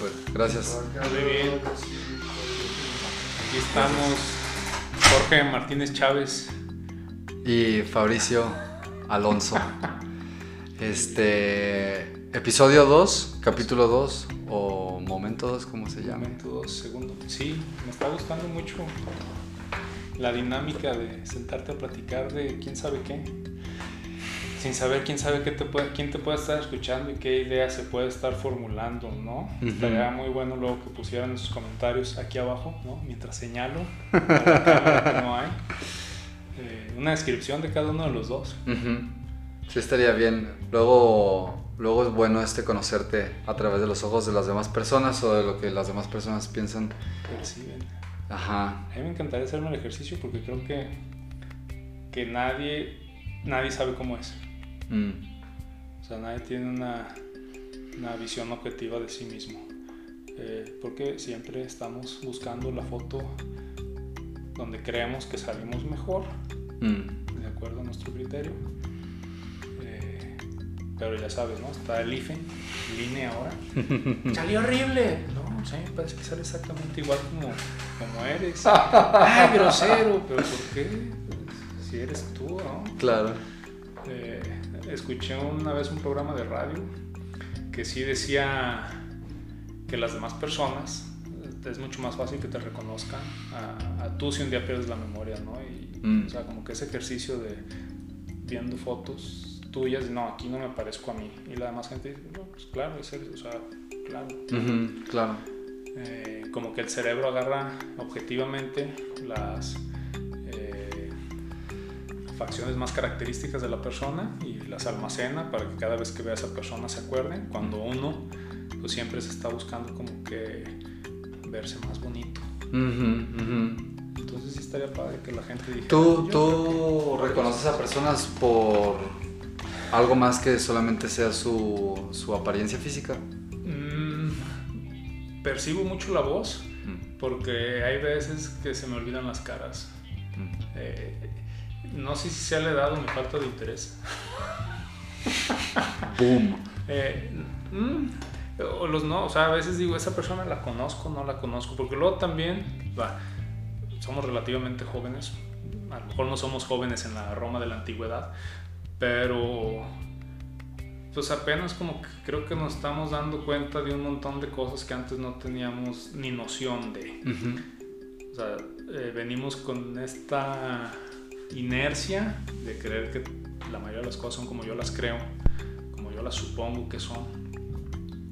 Súper, gracias. Muy bien. Aquí estamos Jorge Martínez Chávez. Y Fabricio Alonso. Este. Episodio 2, capítulo 2, o momento 2, ¿cómo se llama? Momento 2, segundo. Sí, me está gustando mucho la dinámica de sentarte a platicar de quién sabe qué. Sin saber quién sabe qué te puede, quién te puede estar escuchando y qué idea se puede estar formulando, ¿no? Ujú. Estaría muy bueno luego que pusieran sus comentarios aquí abajo, ¿no? Mientras señalo que no hay. eh, una descripción de cada uno de los dos. Ujú. Sí, estaría bien. Luego, luego es bueno este conocerte a través de los ojos de las demás personas o de lo que las demás personas piensan. Perciben. Ajá. A mí me encantaría hacerme el ejercicio porque creo que, que nadie, nadie sabe cómo es. Mm. O sea, nadie tiene una, una visión objetiva de sí mismo. Eh, porque siempre estamos buscando la foto donde creemos que salimos mejor, Mm. de acuerdo a nuestro criterio. Eh, pero ya sabes, ¿no? Está el IFE, INE ahora. ¡Salió horrible! No, sí, parece que sale exactamente igual como, como eres. ¡Ay, grosero! ¿Pero por qué? Pues, si eres tú, ¿no? Claro. Eh, escuché una vez un programa de radio que sí decía que las demás personas es mucho más fácil que te reconozcan a, a tú si un día pierdes la memoria, ¿no? Y, Mm. O sea, como que ese ejercicio de viendo fotos tuyas, y no, aquí no me parezco a mí. Y la demás gente dice, no, pues claro, es él, o sea, claro. Claro. Eh, como que el cerebro agarra objetivamente las facciones más características de la persona y las almacena para que cada vez que vea a esa persona se acuerde. Cuando uno pues siempre se está buscando como que verse más bonito. Entonces sí estaría padre que la gente dijera... ¿Tú, "Yo tú reconoces a personas por algo más que solamente sea su, su apariencia física? Mm, percibo mucho la voz Mm, porque hay veces que se me olvidan las caras. mm. Eh, no sé si sea la edad o mi falta de interés. Boom. Eh, mm, o los no, o sea, a veces digo, esa persona la conozco, no la conozco, porque luego también, va, somos relativamente jóvenes, a lo mejor no somos jóvenes en la Roma de la antigüedad, pero pues apenas como que creo que nos estamos dando cuenta de un montón de cosas que antes no teníamos ni noción de. O sea, eh, venimos con esta inercia de creer que la mayoría de las cosas son como yo las creo, como yo las supongo que son.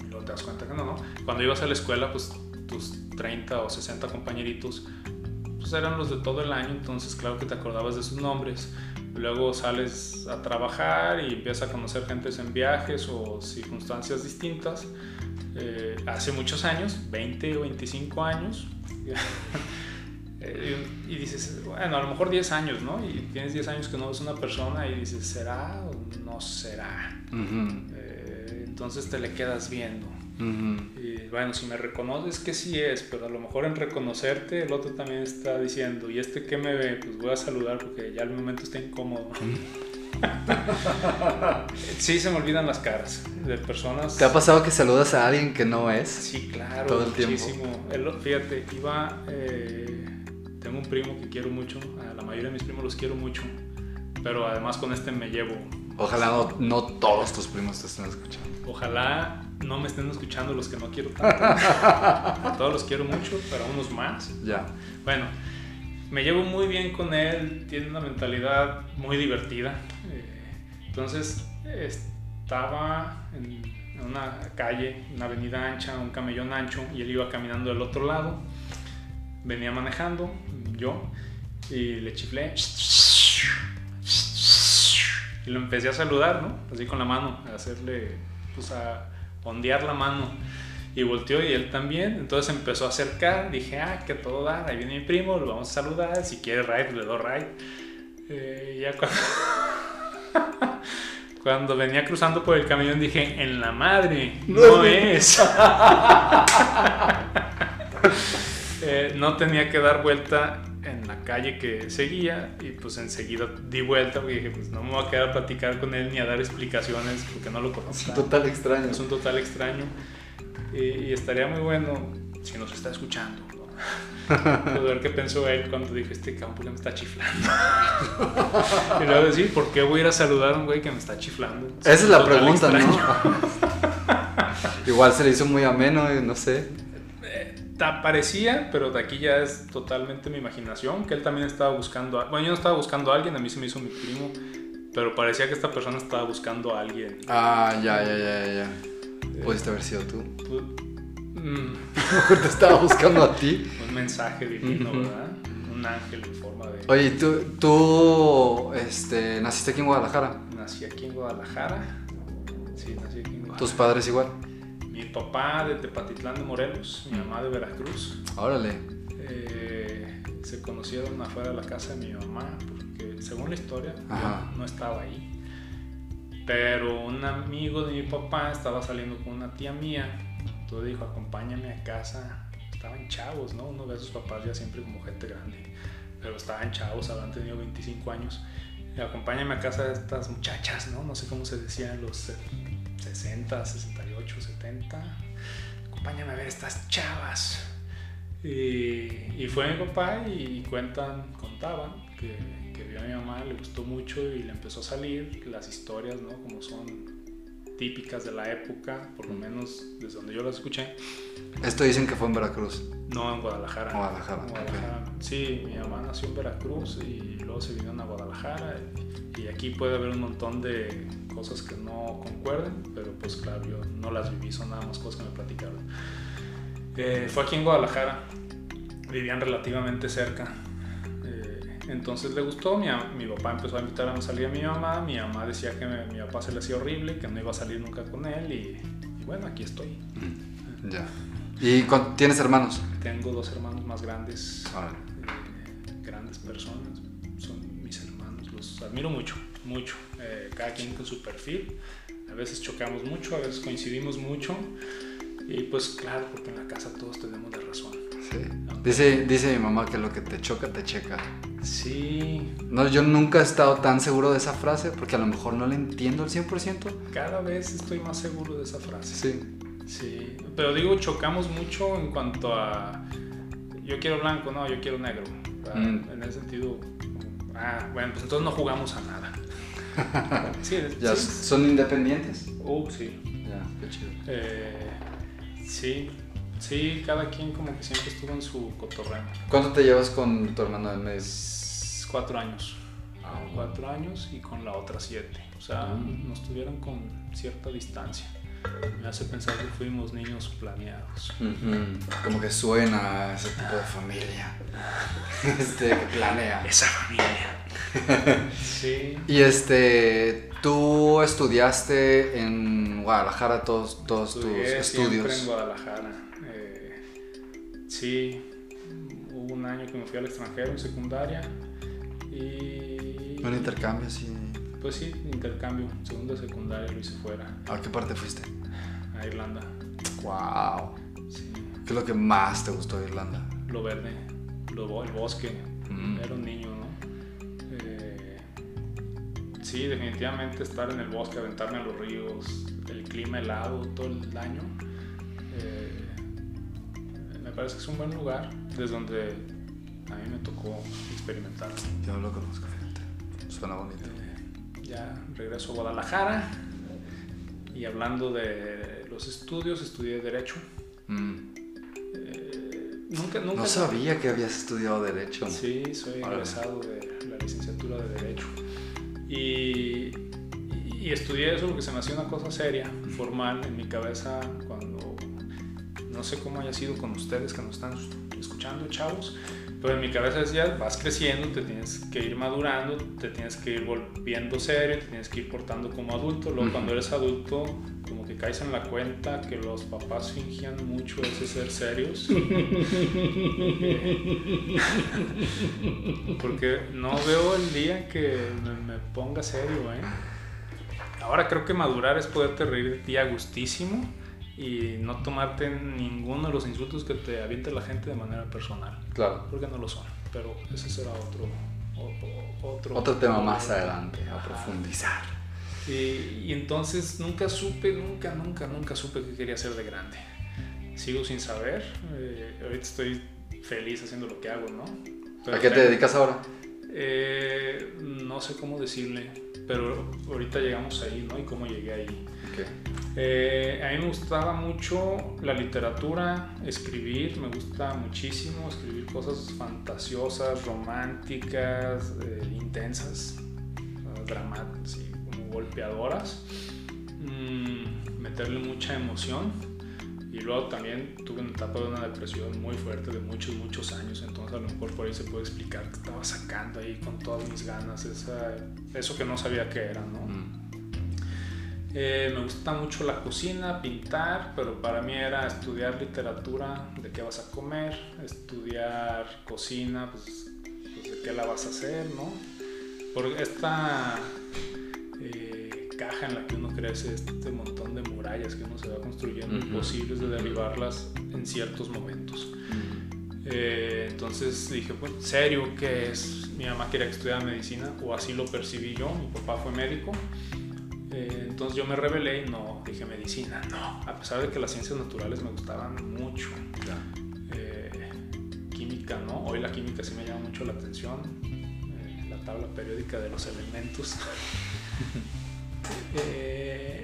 Y luego te das cuenta que no, ¿no? Cuando ibas a la escuela, pues tus 30 o 60 compañeritos, pues eran los de todo el año, entonces claro que te acordabas de sus nombres. Luego sales a trabajar y empiezas a conocer gentes en viajes o circunstancias distintas. Eh, hace muchos años, 20 o 25 años, eh, y, dices, bueno, a lo mejor 10 años, ¿no? Y tienes 10 años que no ves una persona y dices, ¿será o no será? Eh, entonces te le quedas viendo. Y bueno, si me reconoces que sí es, pero a lo mejor en reconocerte el otro también está diciendo, ¿y este qué me ve? Pues voy a saludar porque ya el momento está incómodo. sí, se me olvidan las caras de personas. ¿Te ha pasado que saludas a alguien que no es? Sí, claro, Todo el tiempo? muchísimo. El- fíjate, iba, eh, tengo un primo que quiero mucho, a la mayoría de mis primos los quiero mucho, pero además con este me llevo. Ojalá no, no todos tus primos te estén escuchando. Ojalá no me estén escuchando los que no quiero tanto. A todos los quiero mucho, pero a unos más. Ya. Bueno, me llevo muy bien con él, tiene una mentalidad muy divertida. eh, Entonces estaba en una calle, una avenida ancha, un camellón ancho, y él iba caminando del otro lado. Venía manejando, yo, y le chiflé. Y lo empecé a saludar, ¿no? Así con la mano, a hacerle, pues a ondear la mano. Y volteó y él también. Entonces empezó a acercar. Dije, ah, que todo da. Ahí viene mi primo, lo vamos a saludar. Si quiere ride, le doy ride. Eh, ya cuando, cuando venía cruzando por el camión dije, en la madre, no es. Eh, no tenía que dar vuelta en la calle que seguía y pues enseguida di vuelta porque dije, pues no me voy a quedar a platicar con él ni a dar explicaciones porque no lo Es conozco. un total extraño. Es un total extraño. Y, y estaría muy bueno si nos está escuchando. ¿no? Pues ver qué pensó él cuando dije, este campo me está chiflando. y luego decir, ¿por qué voy a ir a saludar a un güey que me está chiflando? Esa es la pregunta, extraño. ¿no? Igual se le hizo muy ameno, no sé. Eh, parecía, pero de aquí ya es totalmente mi imaginación, que él también estaba buscando, a- bueno, yo no estaba buscando a alguien, a mí se me hizo mi primo, pero parecía que esta persona estaba buscando a alguien. Ah, ya, ya, ya, ya. Pudiste haber sido tú. Pues, mm, te estaba buscando a ti. un mensaje divino. ¿verdad? Un ángel en forma de... Oye, ¿y ¿tú, tú este, naciste aquí en Guadalajara? Nací aquí en Guadalajara. Sí, nací aquí en Guadalajara. ¿Tus padres igual? Mi papá de Tepatitlán de Morelos, mi mamá de Veracruz. Órale. Eh, se conocieron afuera de la casa de mi mamá, porque según la historia, yo no estaba ahí. Pero un amigo de mi papá estaba saliendo con una tía mía. Entonces dijo, acompáñame a casa. Estaban chavos, ¿no? Uno ve a sus papás ya siempre como gente grande. Pero estaban chavos, habían tenido 25 años. Y acompáñame a casa de estas muchachas, ¿no? No sé cómo se decía en los eh, 60, 68, 70. Acompáñame a ver estas chavas. Y, y fue mi papá y cuentan, contaban que, que vio a mi mamá, le gustó mucho y le empezó a salir las historias, ¿no? Como son típicas de la época, por lo menos desde donde yo las escuché. Esto dicen que fue en Veracruz. No, en Guadalajara. Guadalajara, Guadalajara. Sí, mi mamá nació en Veracruz y luego se vino a Guadalajara. Y aquí puede haber un montón de cosas que no concuerden, pero pues claro, yo no las viví, son nada más cosas que me platicaron. Eh, fue aquí en Guadalajara, vivían relativamente cerca. Eh, entonces le gustó, mi, mi papá empezó a invitar a salir a mi mamá, mi mamá decía que me- mi papá se le hacía horrible, que no iba a salir nunca con él y, y bueno, aquí estoy. Ya. ¿Y tienes hermanos? Tengo dos hermanos más grandes, Órale. eh, grandes personas, son mis hermanos, los admiro mucho, mucho, eh, cada quien con su perfil, a veces chocamos mucho, a veces coincidimos mucho y pues claro, porque en la casa todos tenemos la razón. Sí. Dice, dice mi mamá que lo que te choca, te checa. Sí, No, yo nunca he estado tan seguro de esa frase porque a lo mejor no la entiendo al 100%. cada vez estoy más seguro de esa frase. Sí. Sí, pero digo, chocamos mucho en cuanto a yo quiero blanco, no, yo quiero negro. Mm. En ese sentido, ah, bueno, pues entonces no jugamos a nada. sí, Ya sí. son independientes. Uh, sí. Ya, qué chido. Eh, sí, sí, cada quien como que siempre estuvo en su cotorreo. ¿Cuánto te llevas con tu hermano del medio? Es Cuatro años. Ah, Cuatro años y con la otra siete. O sea, Mm. nos tuvieron con cierta distancia. Me hace pensar que fuimos niños planeados. Como que suena ese tipo de familia. Este, que planea. Esa familia. sí. Y este, tú estudiaste en Guadalajara todos, todos tus Estudié en estudios. Guadalajara. Eh, sí, hubo un año que me fui al extranjero en secundaria. Y. Un intercambio, sí. Pues sí, intercambio. Segundo de secundaria lo hice fuera, ¿A qué parte fuiste? a Irlanda. Wow. Sí, ¿Qué es lo que más te gustó de Irlanda? lo verde, lo, el bosque. Mm. Era un niño, ¿no? Eh, sí, definitivamente estar en el bosque, aventarme a los ríos, el clima helado todo el año. eh, me parece que es un buen lugar desde donde a mí me tocó experimentar. Yo lo conozco, fíjate. Suena bonito. Ya regreso a Guadalajara y hablando de los estudios, estudié Derecho. Mm. Eh, nunca, nunca No sabía que habías estudiado Derecho. Sí, soy Órale. egresado de la licenciatura de Derecho. Y, y- y estudié eso porque se me hacía una cosa seria, formal en mi cabeza cuando, no sé cómo haya sido con ustedes que nos están escuchando, chavos, pero en mi cabeza decía, vas creciendo, te tienes que ir madurando, te tienes que ir volviendo serio, te tienes que ir portando como adulto. Luego cuando eres adulto, como que caes en la cuenta que los papás fingían mucho ese ser serios. Porque no veo el día que me, me ponga serio, ¿eh? Ahora creo que madurar es poderte reír de ti a gustísimo y no tomarte ninguno de los insultos que te aviente la gente de manera personal. Claro. Porque no lo son. Pero ese será otro... Otro, Otro tema más adelante, a Ajá. profundizar. Y, y entonces nunca supe, nunca, nunca, nunca supe qué quería ser de grande. sigo sin saber. Eh, ahorita estoy feliz haciendo lo que hago, ¿no? ¿A qué te dedicas ahora? Eh, no sé cómo decirle, pero ahorita llegamos ahí, ¿no? Y cómo llegué ahí. Eh, a mí me gustaba mucho la literatura, escribir, me gusta muchísimo escribir cosas fantasiosas, románticas, eh, intensas, dramáticas como golpeadoras, mm, meterle mucha emoción. Y luego también tuve una etapa de una depresión muy fuerte de muchos, muchos años, entonces a lo mejor por ahí se puede explicar que estaba sacando ahí con todas mis ganas esa, eso que no sabía que era, ¿no? Eh, me gusta mucho la cocina, pintar, pero para mí era estudiar literatura, de qué vas a comer, estudiar cocina, pues, pues de qué la vas a hacer, ¿no? Por esta eh, caja en la que uno crece, este montón de murallas que uno se va construyendo, imposibles de derribarlas en ciertos momentos. Eh, entonces dije, pues, ¿serio qué es? Mi mamá quería que estudiara medicina, o así lo percibí yo, mi papá fue médico. Eh, entonces yo me rebelé y no dije medicina, no, a pesar de que las ciencias naturales me gustaban mucho. Eh, química, ¿no? Hoy la química sí me llama mucho la atención, eh, la tabla periódica de los elementos.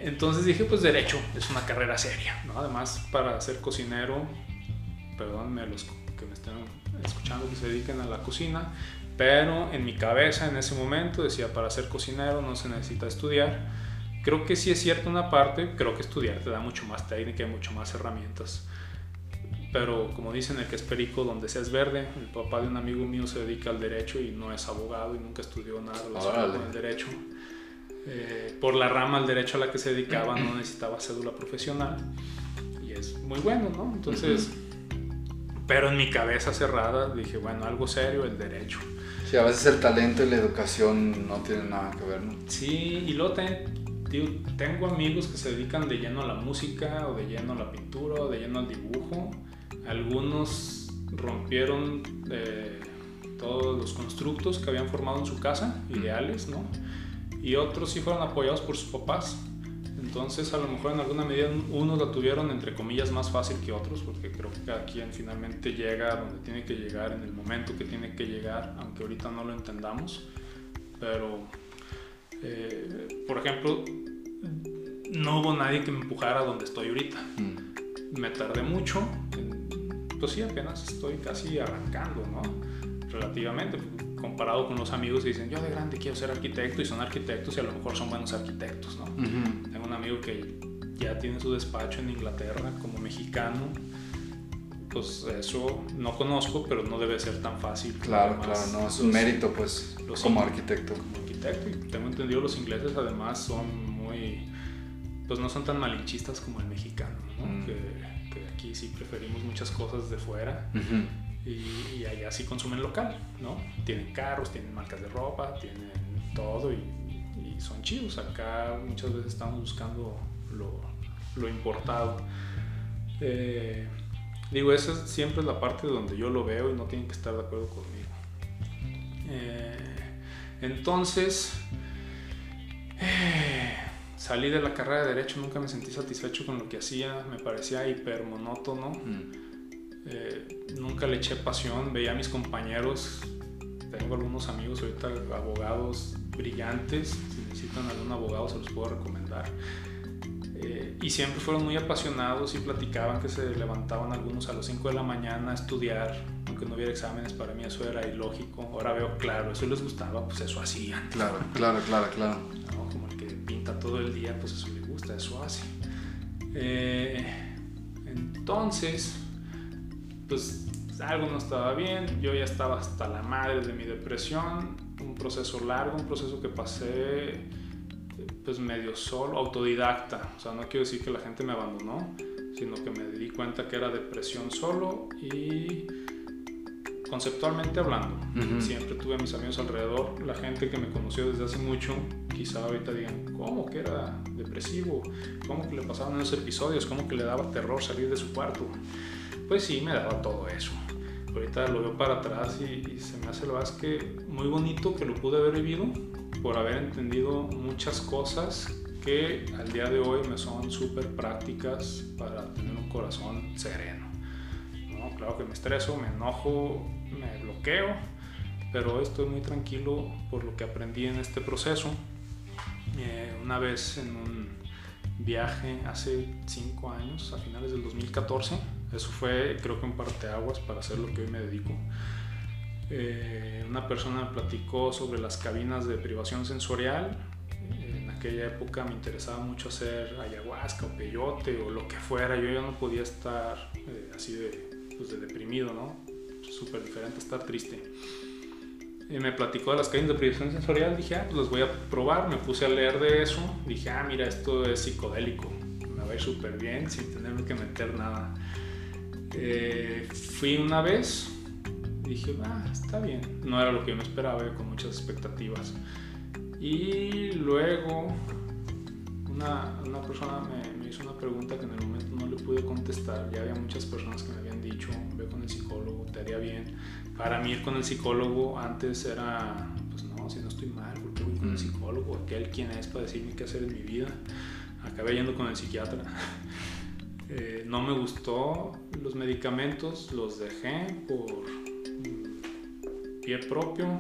entonces dije, pues derecho, es una carrera seria, ¿no? Además, para ser cocinero, perdónenme los que me estén escuchando que se dediquen a la cocina, pero en mi cabeza en ese momento decía, para ser cocinero no se necesita estudiar Creo que sí es cierto una parte, creo que estudiar te da mucho más técnica y mucho más herramientas. Pero como dicen, el que es perico donde seas verde, el papá de un amigo mío se dedica al derecho y no es abogado y nunca estudió nada relacionado con el derecho. Eh, por la rama al derecho a la que se dedicaba no necesitaba cédula profesional y es muy bueno, ¿no? Entonces, pero en mi cabeza cerrada dije, bueno, algo serio, el derecho. Sí, a veces el talento y la educación no tienen nada que ver, ¿no? Sí, y luego también tengo amigos que se dedican de lleno a la música o de lleno a la pintura o de lleno al dibujo. Algunos rompieron eh, todos los constructos que habían formado en su casa, ideales, ¿no? Y otros sí fueron apoyados por sus papás. Entonces, a lo mejor en alguna medida unos la tuvieron entre comillas más fácil que otros, porque creo que cada quien finalmente llega donde tiene que llegar, en el momento que tiene que llegar, aunque ahorita no lo entendamos. Pero eh, por ejemplo, no hubo nadie que me empujara a donde estoy ahorita. Mm. Me tardé mucho, pues sí, apenas estoy casi arrancando, ¿no? Relativamente, comparado con los amigos que dicen, yo de grande quiero ser arquitecto y son arquitectos y a lo mejor son buenos arquitectos, ¿no? Tengo un amigo que ya tiene su despacho en Inglaterra como mexicano, pues eso no conozco, pero no debe ser tan fácil. Claro, claro, no, es un mérito pues como arquitecto y tengo entendido los ingleses además son muy, pues no son tan malinchistas como el mexicano, mm. que, aquí sí preferimos muchas cosas de fuera y, allá sí consumen local, ¿no? Tienen carros, tienen marcas de ropa, tienen todo y, son chidos. Acá muchas veces estamos buscando lo, importado. Eh, digo, esa siempre es la parte donde yo lo veo y no tienen que estar de acuerdo conmigo. Eh, entonces, eh, salí de la carrera de Derecho, nunca me sentí satisfecho con lo que hacía, me parecía hiper monótono. Mm. Eh, nunca le eché pasión, veía a mis compañeros, tengo algunos amigos ahorita abogados brillantes, si necesitan algún abogado se los puedo recomendar. Eh, y siempre fueron muy apasionados y platicaban que se levantaban algunos a las 5 de la mañana a estudiar, aunque no hubiera exámenes, para mí eso era ilógico. Ahora veo claro, eso les gustaba, pues eso hacían. Claro, claro, claro, claro. Como el que pinta todo el día, pues eso le gusta, eso hace. Eh, entonces, pues algo no estaba bien, yo ya estaba hasta la madre de mi depresión, un proceso largo, un proceso que pasé pues medio solo, autodidacta. O sea, no quiero decir que la gente me abandonó, sino que me di cuenta que era depresión solo y conceptualmente hablando. Siempre tuve a mis amigos alrededor, la gente que me conoció desde hace mucho, quizá ahorita digan, ¿cómo que era depresivo? ¿Cómo que le pasaban esos episodios? ¿Cómo que le daba terror salir de su cuarto? Pues sí, me daba todo eso. Ahorita lo veo para atrás y, se me hace lo más que muy bonito que lo pude haber vivido, por haber entendido muchas cosas que al día de hoy me son súper prácticas para tener un corazón sereno. ¿no? Claro que me estreso, me enojo, me bloqueo, pero estoy muy tranquilo por lo que aprendí en este proceso. Eh, una vez en un viaje hace 5 años, a finales del 2014, eso fue creo que un parteaguas para hacer lo que hoy me dedico. Eh, una persona platicó sobre las cabinas de privación sensorial. En aquella época me interesaba mucho hacer ayahuasca o peyote o lo que fuera. Yo ya no podía estar eh, así de, pues de deprimido, ¿no? Súper diferente estar triste. Y me platicó de las cabinas de privación sensorial. Dije, ah, pues las voy a probar. Me puse a leer de eso. Dije, ah, mira, esto es psicodélico. Me va a ir súper bien sin tener que meter nada. Eh, fui una vez, dije, ah, está bien. No era lo que yo me esperaba, con muchas expectativas. Y luego una, una persona me, me, hizo una pregunta que en el momento no le pude contestar. Ya había muchas personas que me habían dicho, ve con el psicólogo, te haría bien. Para mí ir con el psicólogo antes era, pues no, si no estoy mal, ¿por qué voy con el psicólogo? Aquel quién es para decirme qué hacer en mi vida. Acabé yendo con el psiquiatra. Eh, no me gustó los medicamentos, los dejé por pie propio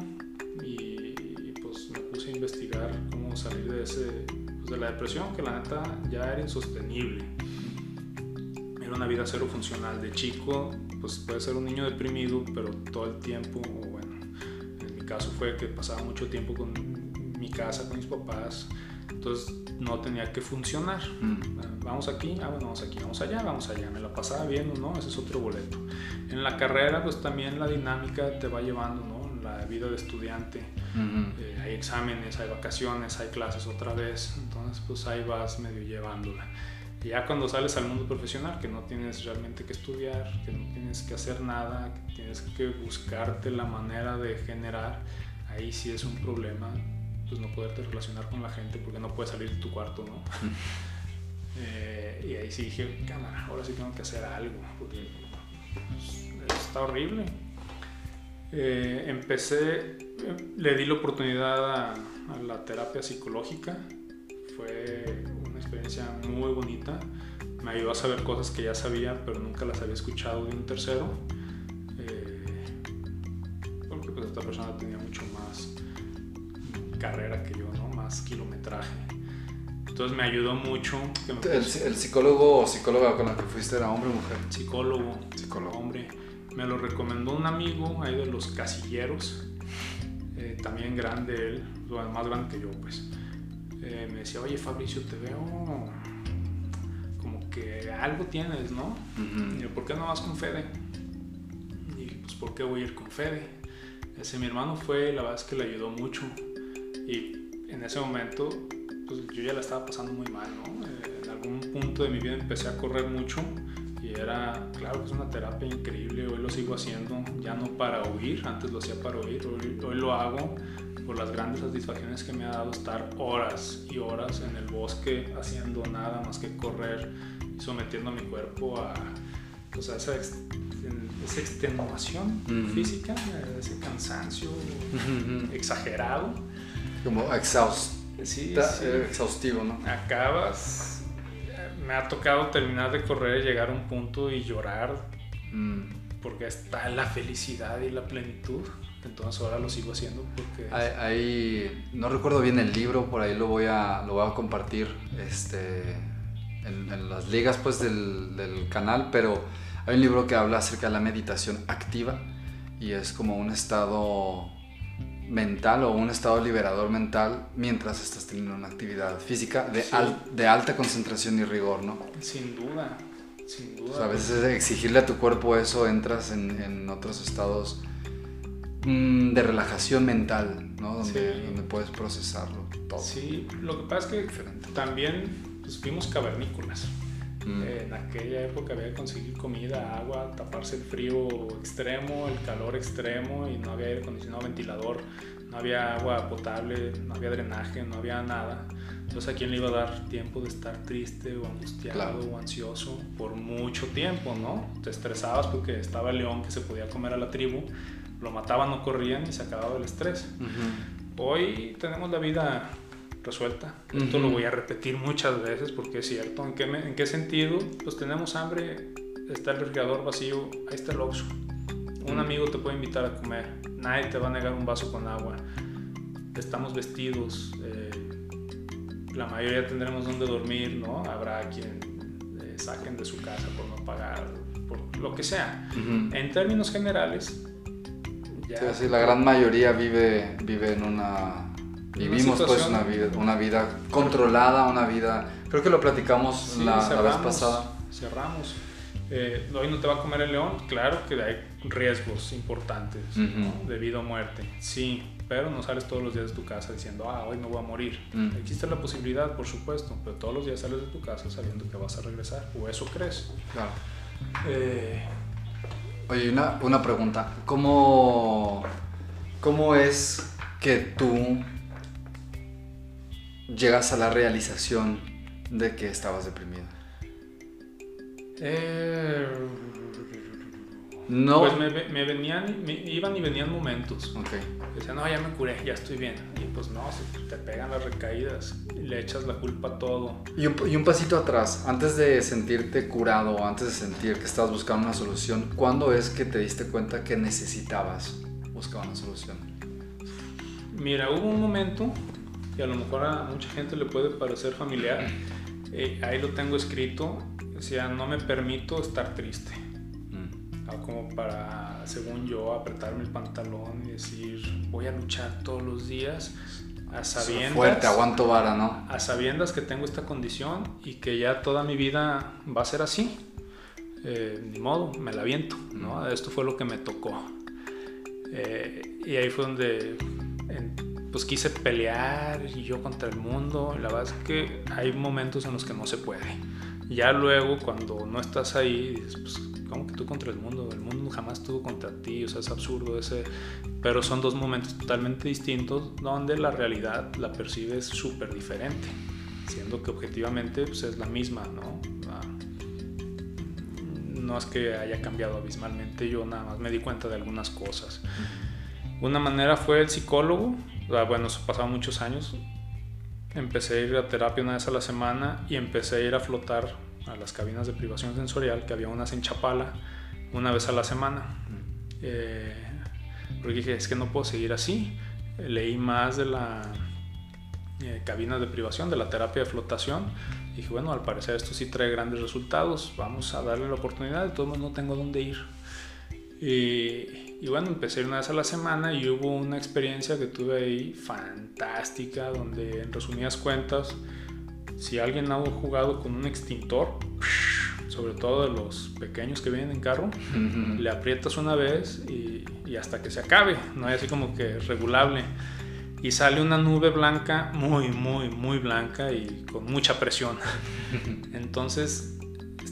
y, y, pues me puse a investigar cómo salir de, ese, pues de la depresión que la neta ya era insostenible. Era una vida cero funcional. De chico, pues puede ser un niño deprimido, pero todo el tiempo, bueno, en mi caso fue que pasaba mucho tiempo con mi casa, con mis papás, entonces no tenía que funcionar. Mm. Vamos aquí, ah, bueno, vamos aquí, vamos allá, vamos allá. Me la pasaba bien o no, ese es otro boleto. En la carrera, pues también la dinámica te va llevando, ¿no? La vida de estudiante. Uh -huh. eh, hay exámenes, hay vacaciones, hay clases otra vez. Entonces, pues ahí vas medio llevándola. Y ya cuando sales al mundo profesional, que no tienes realmente que estudiar, que no tienes que hacer nada, que tienes que buscarte la manera de generar, ahí sí es un problema pues no poderte relacionar con la gente porque no puedes salir de tu cuarto, ¿no? Eh, y ahí sí dije, cámara, ahora sí tengo que hacer algo, porque pues, está horrible. Eh, empecé, le di la oportunidad a, a, la terapia psicológica, fue una experiencia muy bonita, me ayudó a saber cosas que ya sabía, pero nunca las había escuchado de un tercero, eh, porque pues esta persona tenía mucho más carrera que yo, ¿no? Más kilometraje. Entonces me ayudó mucho. Me el, el, psicólogo o psicóloga con la que fuiste era hombre o mujer? Psicólogo. Psicólogo. Hombre. Me lo recomendó un amigo ahí de los casilleros. Eh, también grande él, más grande que yo, pues. Eh, me decía, oye Fabricio, te veo como que algo tienes, ¿no? Uh -huh. Y yo, ¿por qué no vas con Fede? Y pues, ¿por qué voy a ir con Fede? Ese mi hermano fue, la verdad es que le ayudó mucho y en ese momento, pues yo ya la estaba pasando muy mal, ¿no? Eh, en algún punto de mi vida empecé a correr mucho y era, claro que es una terapia increíble, hoy lo sigo haciendo, ya no para huir, antes lo hacía para huir, hoy, hoy lo hago por las grandes satisfacciones que me ha dado estar horas y horas en el bosque haciendo nada más que correr y sometiendo a mi cuerpo a, pues a esa, ex, esa extenuación uh -huh. física, ese cansancio uh -huh. exagerado como exhaust, sí, sí. exhaustivo, ¿no? Acabas. Me ha tocado terminar de correr, llegar a un punto y llorar. Mm. Porque está la felicidad y la plenitud. Entonces ahora lo sigo haciendo porque... Ahí, ahí, no recuerdo bien el libro, por ahí lo voy a, lo voy a compartir este, en, en las ligas pues, del, del canal, pero hay un libro que habla acerca de la meditación activa y es como un estado mental o un estado liberador mental mientras estás teniendo una actividad física de, sí. al, de alta concentración y rigor, ¿no? Sin duda, sin duda. O sea, a veces exigirle a tu cuerpo eso, entras en, en otros estados mmm, de relajación mental, ¿no? Donde, sí. donde, puedes procesarlo todo. Sí, lo que pasa es que Diferente. también pues, fuimos cavernícolas. Mm. En aquella época había que conseguir comida, agua, taparse el frío extremo, el calor extremo y no había aire acondicionado, ventilador, no había agua potable, no había drenaje, no había nada. Entonces a quién le iba a dar tiempo de estar triste o angustiado claro. o ansioso por mucho tiempo, ¿no? Te estresabas porque estaba el león que se podía comer a la tribu, lo mataban, no corrían y se acababa el estrés. Uh -huh. Hoy tenemos la vida resuelta. Esto lo voy a repetir muchas veces porque es cierto. ¿En qué, ¿En qué sentido? Pues tenemos hambre, está el refrigerador vacío, ahí está el Oxxo. Un amigo te puede invitar a comer, nadie te va a negar un vaso con agua. Estamos vestidos, eh, la mayoría tendremos donde dormir, ¿no? Habrá quien eh, saquen de su casa por no pagar, por lo que sea. En términos generales, ya, sí, la gran mayoría vive, vive en una... Vivimos pues una vida, una vida controlada, una vida... Creo que lo platicamos la, vez pasada. Cerramos. Eh, hoy no te va a comer el león, claro que hay riesgos importantes de vida o muerte, sí, pero no sales todos los días de tu casa diciendo, ah, hoy me voy a morir. Mm. Existe la posibilidad, por supuesto, pero todos los días sales de tu casa sabiendo que vas a regresar, o eso crees. Claro. Eh, Oye, una, una pregunta. ¿Cómo, ¿Cómo es que tú llegas a la realización de que estabas deprimido? Eh, no. Pues me, venían, me iban y venían momentos. Ok. Decían, no, ya me curé, ya estoy bien. Y pues no, te pegan las recaídas, le echas la culpa a todo. Y un, y un pasito atrás, antes de sentirte curado, antes de sentir que estabas buscando una solución, ¿cuándo es que te diste cuenta que necesitabas buscar una solución? Mira, hubo un momento que a lo mejor a mucha gente le puede parecer familiar. Eh, ahí lo tengo escrito. Decía, no me permito estar triste como para, según yo, apretarme el pantalón y decir, voy a luchar todos los días a sabiendas... Fuerte, aguanto vara, ¿no? A sabiendas que tengo esta condición y que ya toda mi vida va a ser así. Eh, ni modo, me la viento, ¿no? Esto fue lo que me tocó. Eh, y ahí fue donde pues quise pelear y yo contra el mundo. La verdad es que hay momentos en los que no se puede. Ya luego, cuando no estás ahí, dices, pues como que tú contra el mundo, el mundo jamás estuvo contra ti, o sea, es absurdo ese, pero son dos momentos totalmente distintos donde la realidad la percibes súper diferente, siendo que objetivamente pues, es la misma, ¿no? No es que haya cambiado abismalmente, yo nada más me di cuenta de algunas cosas. Una manera fue el psicólogo, ah, bueno, eso pasaba muchos años, empecé a ir a terapia una vez a la semana y empecé a ir a flotar a las cabinas de privación sensorial, que había unas en Chapala, una vez a la semana. Eh, porque dije, es que no puedo seguir así. Leí más de la eh, cabina de privación, de la terapia de flotación. dije, bueno, al parecer esto sí trae grandes resultados, vamos a darle la oportunidad, de modos no tengo dónde ir. Y, y, bueno, empecé una vez a la semana y hubo una experiencia que tuve ahí fantástica, donde en resumidas cuentas, si alguien ha jugado con un extintor, sobre todo de los pequeños que vienen en carro, le aprietas una vez y, hasta que se acabe, no es así como que regulable. Y sale una nube blanca, muy, muy, muy blanca y con mucha presión. Entonces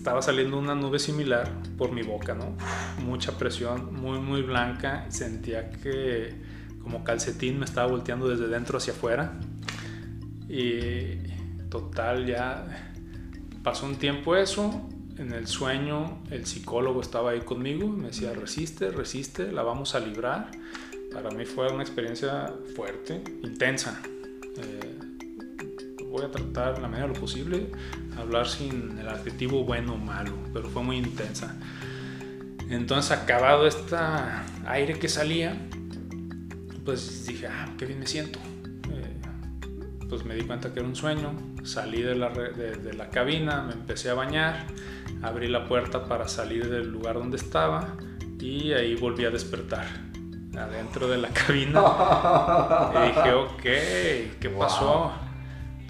estaba saliendo una nube similar por mi boca, ¿no? Mucha presión, muy, muy blanca. Sentía que como calcetín me estaba volteando desde dentro hacia afuera. Y, total ya pasó un tiempo eso, en el sueño el psicólogo estaba ahí conmigo, me decía, resiste, resiste, la vamos a librar. Para mí fue una experiencia fuerte, intensa. Eh, voy a tratar la medida de lo posible, hablar sin el adjetivo bueno o malo, pero fue muy intensa. Entonces, acabado este aire que salía, pues dije, ah, qué bien me siento. Eh, pues me di cuenta que era un sueño, Salí de la, de, la cabina, me empecé a bañar, abrí la puerta para salir del lugar donde estaba y ahí volví a despertar adentro de la cabina. y dije, ok, ¿qué pasó?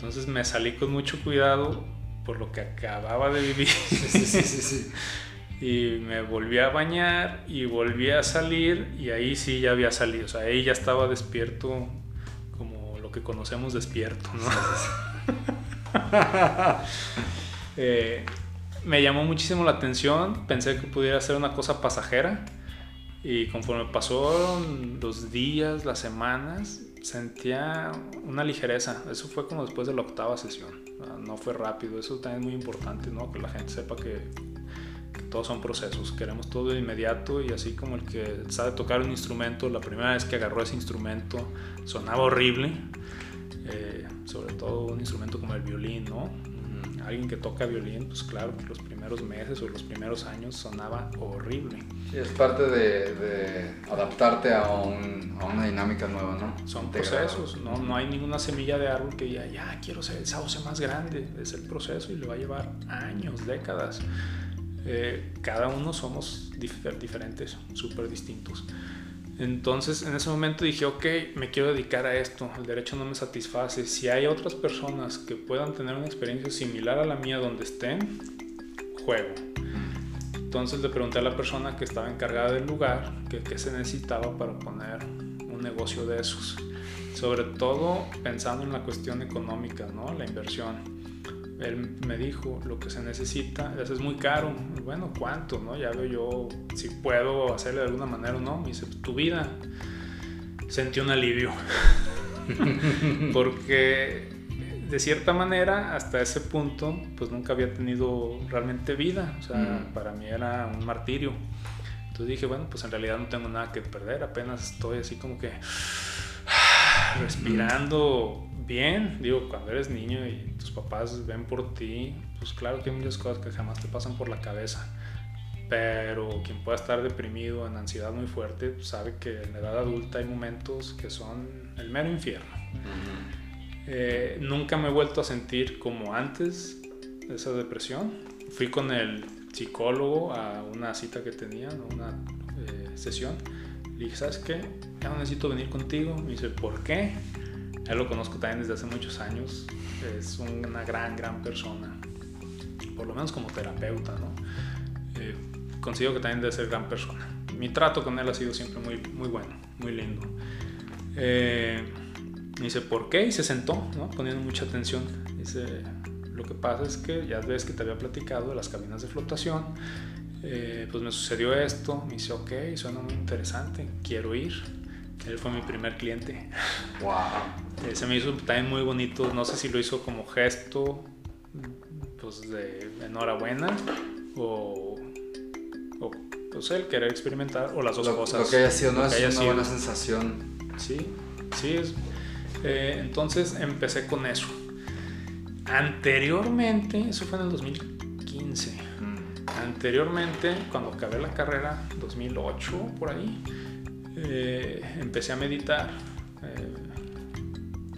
Entonces me salí con mucho cuidado por lo que acababa de vivir. y me volví a bañar y volví a salir y ahí sí ya había salido. O sea, ahí ya estaba despierto como lo que conocemos despierto, ¿no? Eh, me llamó muchísimo la atención, pensé que pudiera ser una cosa pasajera y conforme pasaron los días, las semanas, sentía una ligereza. Eso fue como después de la octava sesión, no fue rápido, eso también es muy importante, ¿no? que la gente sepa que, todos son procesos, queremos todo de inmediato y así como el que sabe tocar un instrumento, la primera vez que agarró ese instrumento sonaba horrible. Eh, sobre todo un instrumento como el violín, ¿no? Alguien que toca violín, pues claro que los primeros meses o los primeros años sonaba horrible. Sí, es parte de, adaptarte a, una dinámica nueva, ¿no? Son procesos, ¿no? no hay ninguna semilla de árbol que diga, ya quiero ser el sauce más grande. Es el proceso y le va a llevar años, décadas. Eh, cada uno somos diferentes, súper distintos. Entonces en ese momento dije, ok, me quiero dedicar a esto, el derecho no me satisface. Si hay otras personas que puedan tener una experiencia similar a la mía donde estén, juego. Entonces le pregunté a la persona que estaba encargada del lugar qué se necesitaba para poner un negocio de esos. Sobre todo pensando en la cuestión económica, ¿no? la inversión él me dijo lo que se necesita, eso es muy caro, bueno, ¿cuánto? No? Ya veo yo si puedo hacerle de alguna manera o no, me dice, tu vida, sentí un alivio, porque de cierta manera hasta ese punto pues nunca había tenido realmente vida, o sea, mm. para mí era un martirio. Entonces dije, bueno, pues en realidad no tengo nada que perder, apenas estoy así como que respirando bien, digo, cuando eres niño y tus papás ven por ti, pues claro que hay muchas cosas que jamás te pasan por la cabeza. Pero quien pueda estar deprimido, en ansiedad muy fuerte, sabe que en la edad adulta hay momentos que son el mero infierno. Eh, nunca me he vuelto a sentir como antes esa depresión. Fui con el psicólogo a una cita que tenía, una eh, sesión. Le dije, ¿sabes qué? Ya no necesito venir contigo. Me dice, ¿por qué? Él lo conozco también desde hace muchos años. Es una gran, gran persona. Por lo menos como terapeuta, ¿no? Eh, considero que también debe ser gran persona. Mi trato con él ha sido siempre muy, muy bueno, muy lindo. Eh, dice, ¿por qué? Y se sentó, ¿no? Poniendo mucha atención. Dice, lo que pasa es que ya ves que te había platicado de las cabinas de flotación. Eh, pues me sucedió esto. Me dice, ok, suena muy interesante, quiero ir él fue mi primer cliente. Wow. se me hizo también muy bonito. No sé si lo hizo como gesto, pues de enhorabuena o, o pues el querer experimentar o las dos cosas. Lo que haya sido, ¿no? Es una buena sensación. Sí, sí. Es, eh, entonces empecé con eso. Anteriormente, eso fue en el 2015. Mm. Anteriormente, cuando acabé la carrera, 2008 por ahí, eh, empecé a meditar. Eh,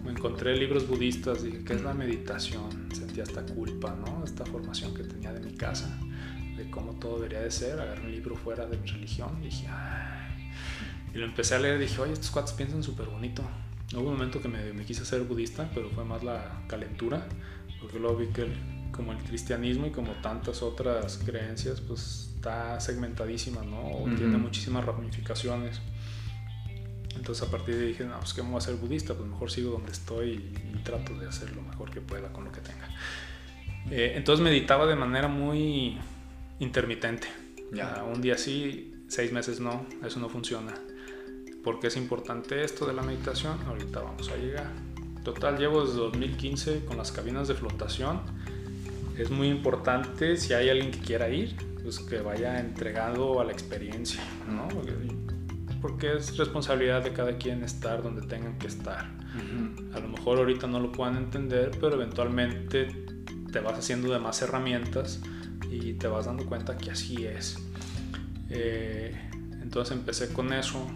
me encontré libros budistas, dije, ¿qué es la meditación? Sentí hasta culpa, ¿no? Esta formación que tenía de mi casa, de cómo todo debería de ser. Agarré un libro fuera de mi religión y dije, Ay. Y lo empecé a leer dije, oye, estos cuates piensan súper bonito. Hubo un momento que me, me, quise ser budista, pero fue más la calentura, porque luego vi que como el cristianismo y como tantas otras creencias, pues está segmentadísima, ¿no? tiene muchísimas ramificaciones. Entonces a partir de ahí dije, no, pues que me voy a ser budista, pues mejor sigo donde estoy y, trato de hacer lo mejor que pueda con lo que tenga. Eh, entonces meditaba de manera muy intermitente. Ya. un día sí, seis meses no, eso no funciona. ¿Por qué es importante esto de la meditación? Ahorita vamos a llegar. Total, llevo desde 2015 con las cabinas de flotación. Es muy importante si hay alguien que quiera ir, pues que vaya entregado a la experiencia, ¿no? porque es responsabilidad de cada quien estar donde tengan que estar. A lo mejor ahorita no lo puedan entender, pero eventualmente te vas haciendo de más herramientas y te vas dando cuenta que así es. Eh, entonces empecé con eso,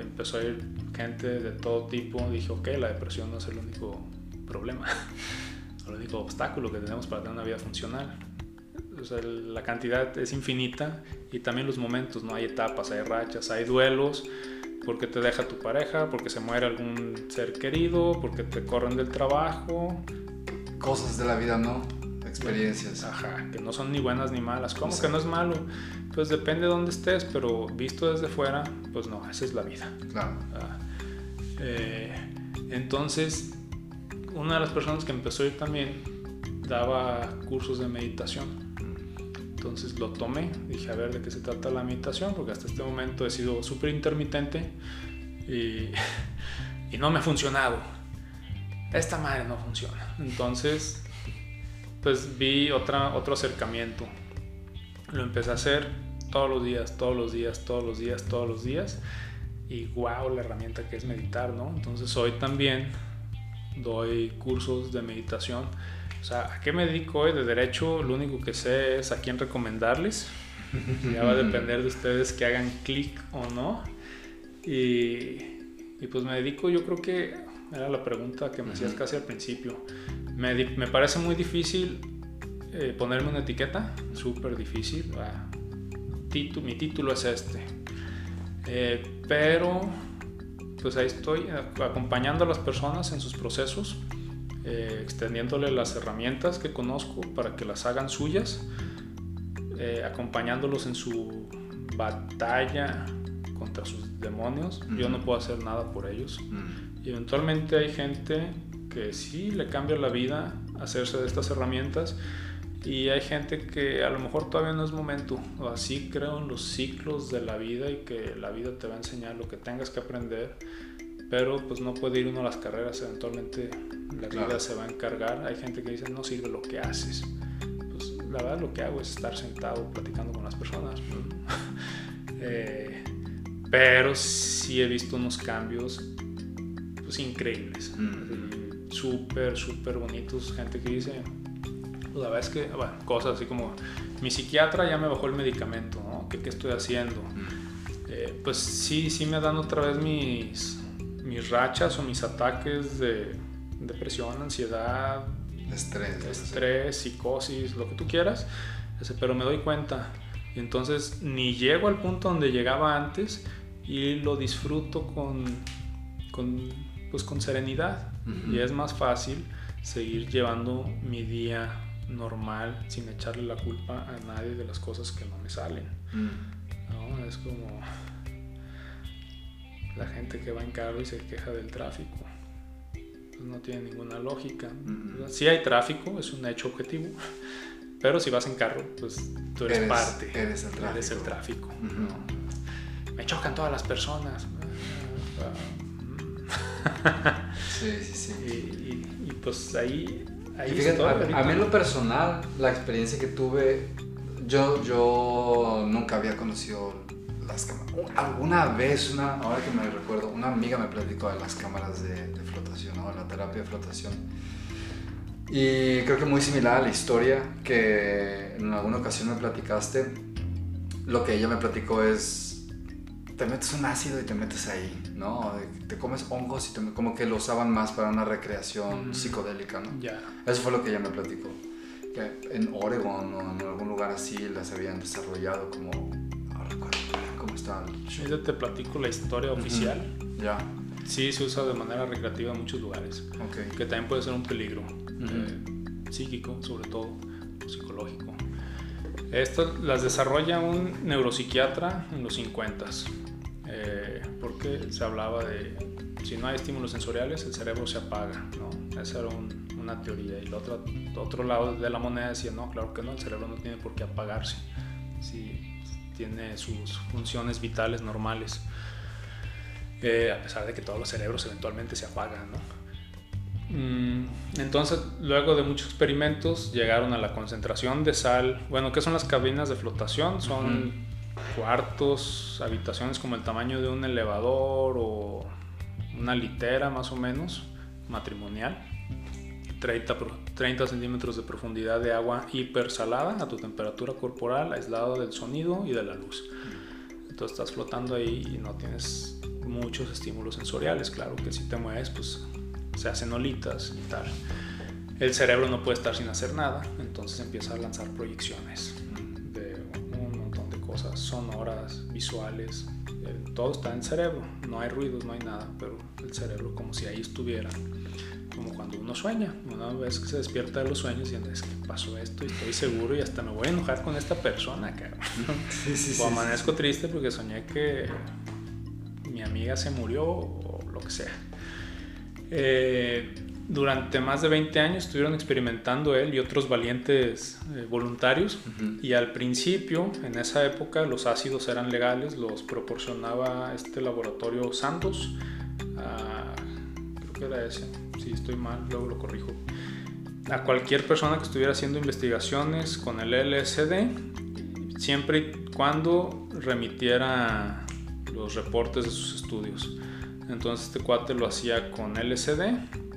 empezó a ir gente de todo tipo, dije, ok, la depresión no es el único problema, el único obstáculo que tenemos para tener una vida funcional la cantidad es infinita y también los momentos, ¿no? Hay etapas, hay rachas, hay duelos, porque te deja tu pareja, porque se muere algún ser querido, porque te corren del trabajo. Cosas de la vida, ¿no? Experiencias. Ajá, que no son ni buenas ni malas. ¿Cómo que no es malo? Pues depende de dónde estés, pero visto desde fuera, pues no, esa es la vida. Claro. Ah, eh, entonces, una de las personas que empezó a ir también daba cursos de meditación entonces lo tomé, dije a ver de qué se trata la meditación, porque hasta este momento he sido súper intermitente y, y, no me ha funcionado. Esta madre no funciona. Entonces, pues vi otra, otro acercamiento. Lo empecé a hacer todos los días, todos los días, todos los días, todos los días. Y wow, la herramienta que es meditar, ¿no? Entonces hoy también doy cursos de meditación. O sea, ¿a qué me dedico hoy? De derecho, lo único que sé es a quién recomendarles. Ya va a depender de ustedes que hagan clic o no. Y, y, pues me dedico, yo creo que era la pregunta que me hacías casi al principio. Me, me parece muy difícil eh, ponerme una etiqueta, súper difícil. Ah, mi título es este. Eh, pero pues ahí estoy acompañando a las personas en sus procesos, eh, extendiéndole las herramientas que conozco para que las hagan suyas, eh, acompañándolos en su batalla contra sus demonios. Yo no puedo hacer nada por ellos. Y eventualmente hay gente que sí le cambia la vida hacerse de estas herramientas y hay gente que a lo mejor todavía no es momento. O así creo en los ciclos de la vida y que la vida te va a enseñar lo que tengas que aprender. Pero pues no puede ir uno a las carreras, eventualmente la vida se va a encargar. Hay gente que dice no sirve lo que haces. Pues la verdad lo que hago es estar sentado platicando con las personas. eh, pero sí he visto unos cambios pues increíbles. Mm. Súper, súper bonitos. Gente que dice, la verdad es que, bueno, cosas así como, mi psiquiatra ya me bajó el medicamento, ¿no? ¿Qué, qué estoy haciendo? Eh, pues sí, sí me dan otra vez mis, mis rachas o mis ataques de depresión, ansiedad, estrés, estrés psicosis, lo que tú quieras, pero me doy cuenta. Y entonces ni llego al punto donde llegaba antes y lo disfruto con, con pues con serenidad. Y es más fácil seguir llevando mi día normal sin echarle la culpa a nadie de las cosas que no me salen. Mm. Es como la gente que va en carro y se queja del tráfico. Pues no tiene ninguna lógica. Mm. Si hay tráfico, es un hecho objetivo. Pero si vas en carro, pues tú eres, parte. Eres el tráfico. Eres el tráfico Me chocan todas las personas. sí, sí, sí. y pues ahí a, mí en lo personal, la experiencia que tuve, yo, yo nunca había conocido las cámaras. Alguna vez, una, ahora que me recuerdo, una amiga me platicó de las cámaras de, flotación, ¿no? la terapia de flotación. Y creo que muy similar a la historia que en alguna ocasión me platicaste, lo que ella me platicó es te metes un ácido y te metes ahí, ¿no? Te comes hongos y te, como que lo usaban más para una recreación mm. psicodélica, ¿no? Ya. Eso fue lo que ella me platicó. Que en Oregon o en algún lugar así las habían desarrollado como... No recuerdo cómo estaba Yo te platico la historia oficial. Ya. Sí, se usa de manera recreativa en muchos lugares. Okay. Que también puede ser un peligro. Eh, psíquico, sobre todo, psicológico. Estas las desarrolla un neuropsiquiatra en los 50s, eh, porque se hablaba de si no hay estímulos sensoriales, el cerebro se apaga, ¿no? Esa era una teoría. Y el otro, otro lado de la moneda decía, no, claro que no, el cerebro no tiene por qué apagarse, si tiene sus funciones vitales normales, eh, a pesar de que todos los cerebros eventualmente se apagan, ¿no? Mm, entonces, luego de muchos experimentos, llegaron a la concentración de sal. Bueno, ¿qué son las cabinas de flotación? Son cuartos, habitaciones como el tamaño de un elevador o una litera más o menos, matrimonial. 30, 30 centímetros de profundidad de agua hipersalada a tu temperatura corporal, aislado del sonido y de la luz. Entonces estás flotando ahí y no tienes muchos estímulos sensoriales. Claro que si te mueves, pues se hacen olitas y tal. El cerebro no puede estar sin hacer nada, entonces empieza a lanzar proyecciones cosas sonoras, visuales. Eh, todo está en el cerebro, no hay ruidos, no hay nada, pero el cerebro como si ahí estuviera. Como cuando uno sueña, una vez que se despierta de los sueños y es que pasó esto y estoy seguro y hasta me voy a enojar con esta persona, o amanezco triste porque soñé que mi amiga se murió o lo que sea. Eh, durante más de 20 años estuvieron experimentando él y otros valientes eh, voluntarios. Y al principio, en esa época, los ácidos eran legales, los proporcionaba este laboratorio Santos, ah, creo que era ese, si estoy mal, luego lo corrijo, a cualquier persona que estuviera haciendo investigaciones con el LSD, siempre y cuando remitiera los reportes de sus estudios. Entonces este cuate lo hacía con LSD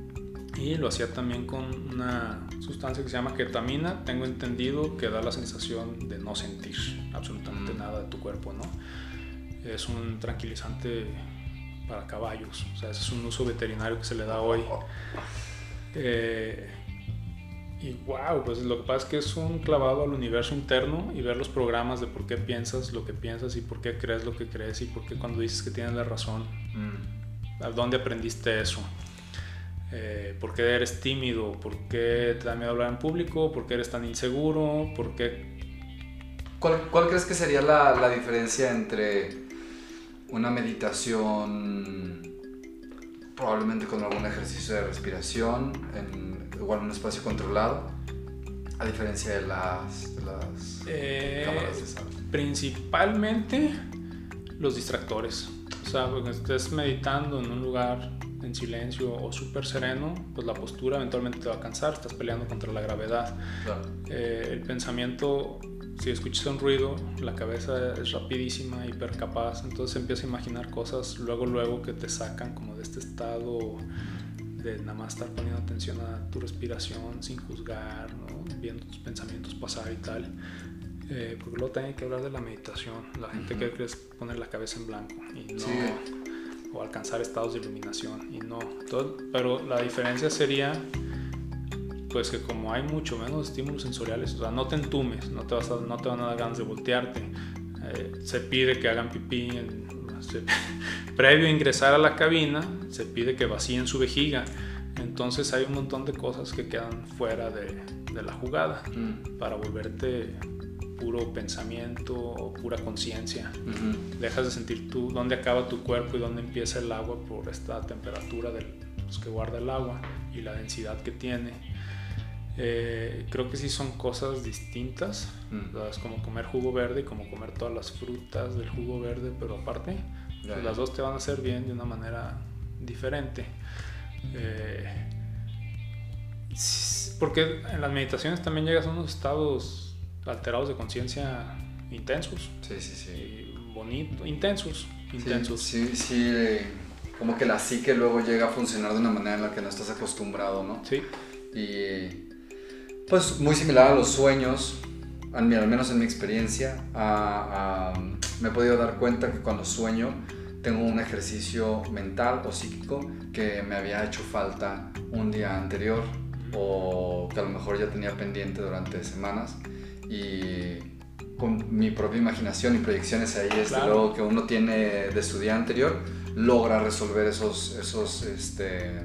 Y lo hacía también con una sustancia que se llama ketamina. Tengo entendido que da la sensación de no sentir absolutamente Mm. nada de tu cuerpo, ¿no? Es un tranquilizante para caballos. O sea, es un uso veterinario que se le da hoy. Eh, y wow, pues lo que pasa es que es un clavado al universo interno y ver los programas de por qué piensas lo que piensas y por qué crees lo que crees y por qué cuando dices que tienes la razón, Mm. ¿a dónde aprendiste eso? Eh, ¿Por qué eres tímido? ¿Por qué te da miedo hablar en público? ¿Por qué eres tan inseguro? ¿Por qué? ¿Cuál, cuál crees que sería la, la diferencia entre una meditación, probablemente con algún ejercicio de respiración, en igual un espacio controlado, a diferencia de las, de las Eh, cámaras de sal? principalmente los distractores. O sea, porque estés meditando en un lugar en silencio o súper sereno, pues la postura eventualmente te va a cansar, estás peleando contra la gravedad. Claro. Eh, el pensamiento, si escuchas un ruido, la cabeza es rapidísima, hiper capaz, entonces empiezas a imaginar cosas luego, luego que te sacan como de este estado de nada más estar poniendo atención a tu respiración sin juzgar, ¿no? viendo tus pensamientos pasar y tal. Eh, porque luego también hay que hablar de la meditación. La gente Ujú. cree que es poner la cabeza en blanco y no, Sí. O alcanzar estados de iluminación y no. Todo- pero la diferencia sería pues que como hay mucho menos estímulos sensoriales, o sea, no te entumes, no te, vas a- no te van a dar ganas de voltearte. Eh, se pide que hagan pipí, en- se- previo a ingresar a la cabina, se pide que vacíen su vejiga. Entonces hay un montón de cosas que quedan fuera de, de la jugada Mm. para volverte puro pensamiento o pura conciencia. Ujú. Dejas de sentir tú dónde acaba tu cuerpo y dónde empieza el agua por esta temperatura del, pues, que guarda el agua y la densidad que tiene. Eh, creo que sí son cosas distintas. Mm. Es como comer jugo verde y como comer todas las frutas del jugo verde, pero aparte, pues las dos te van a hacer bien de una manera diferente. Eh, porque en las meditaciones también llegas a unos estados alterados de conciencia intensos Sí, sí, sí. bonito, intensos, Sí, intensos. Sí, sí, eh, como que la psique luego llega a funcionar de una manera en la que no estás acostumbrado, ¿no? Sí, Y pues muy similar a los sueños, al, al menos en mi experiencia, a- a- me he podido dar cuenta que cuando sueño tengo un ejercicio mental o psíquico que me había hecho falta un día anterior o que a lo mejor ya tenía pendiente durante semanas y con mi propia imaginación y proyecciones ahí, desde Claro. luego que uno tiene de su día anterior, logra resolver esos, esos este,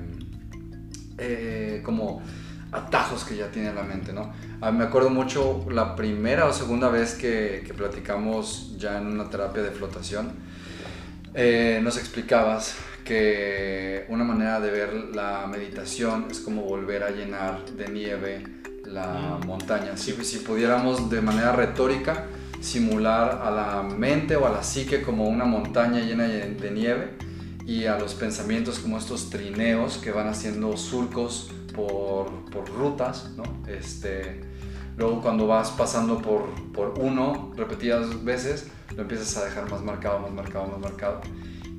eh, como atajos que ya tiene en la mente, ¿no? Ah, me acuerdo mucho la primera o segunda vez que, que platicamos ya en una terapia de flotación, eh, nos explicabas que una manera de ver la meditación es como volver a llenar de nieve la montaña. Si, si pudiéramos de manera retórica simular a la mente o a la psique como una montaña llena de de nieve y a los pensamientos como estos trineos que van haciendo surcos por, por rutas, ¿no? Este, luego cuando vas pasando por, por uno repetidas veces, lo empiezas a dejar más marcado, más marcado, más marcado.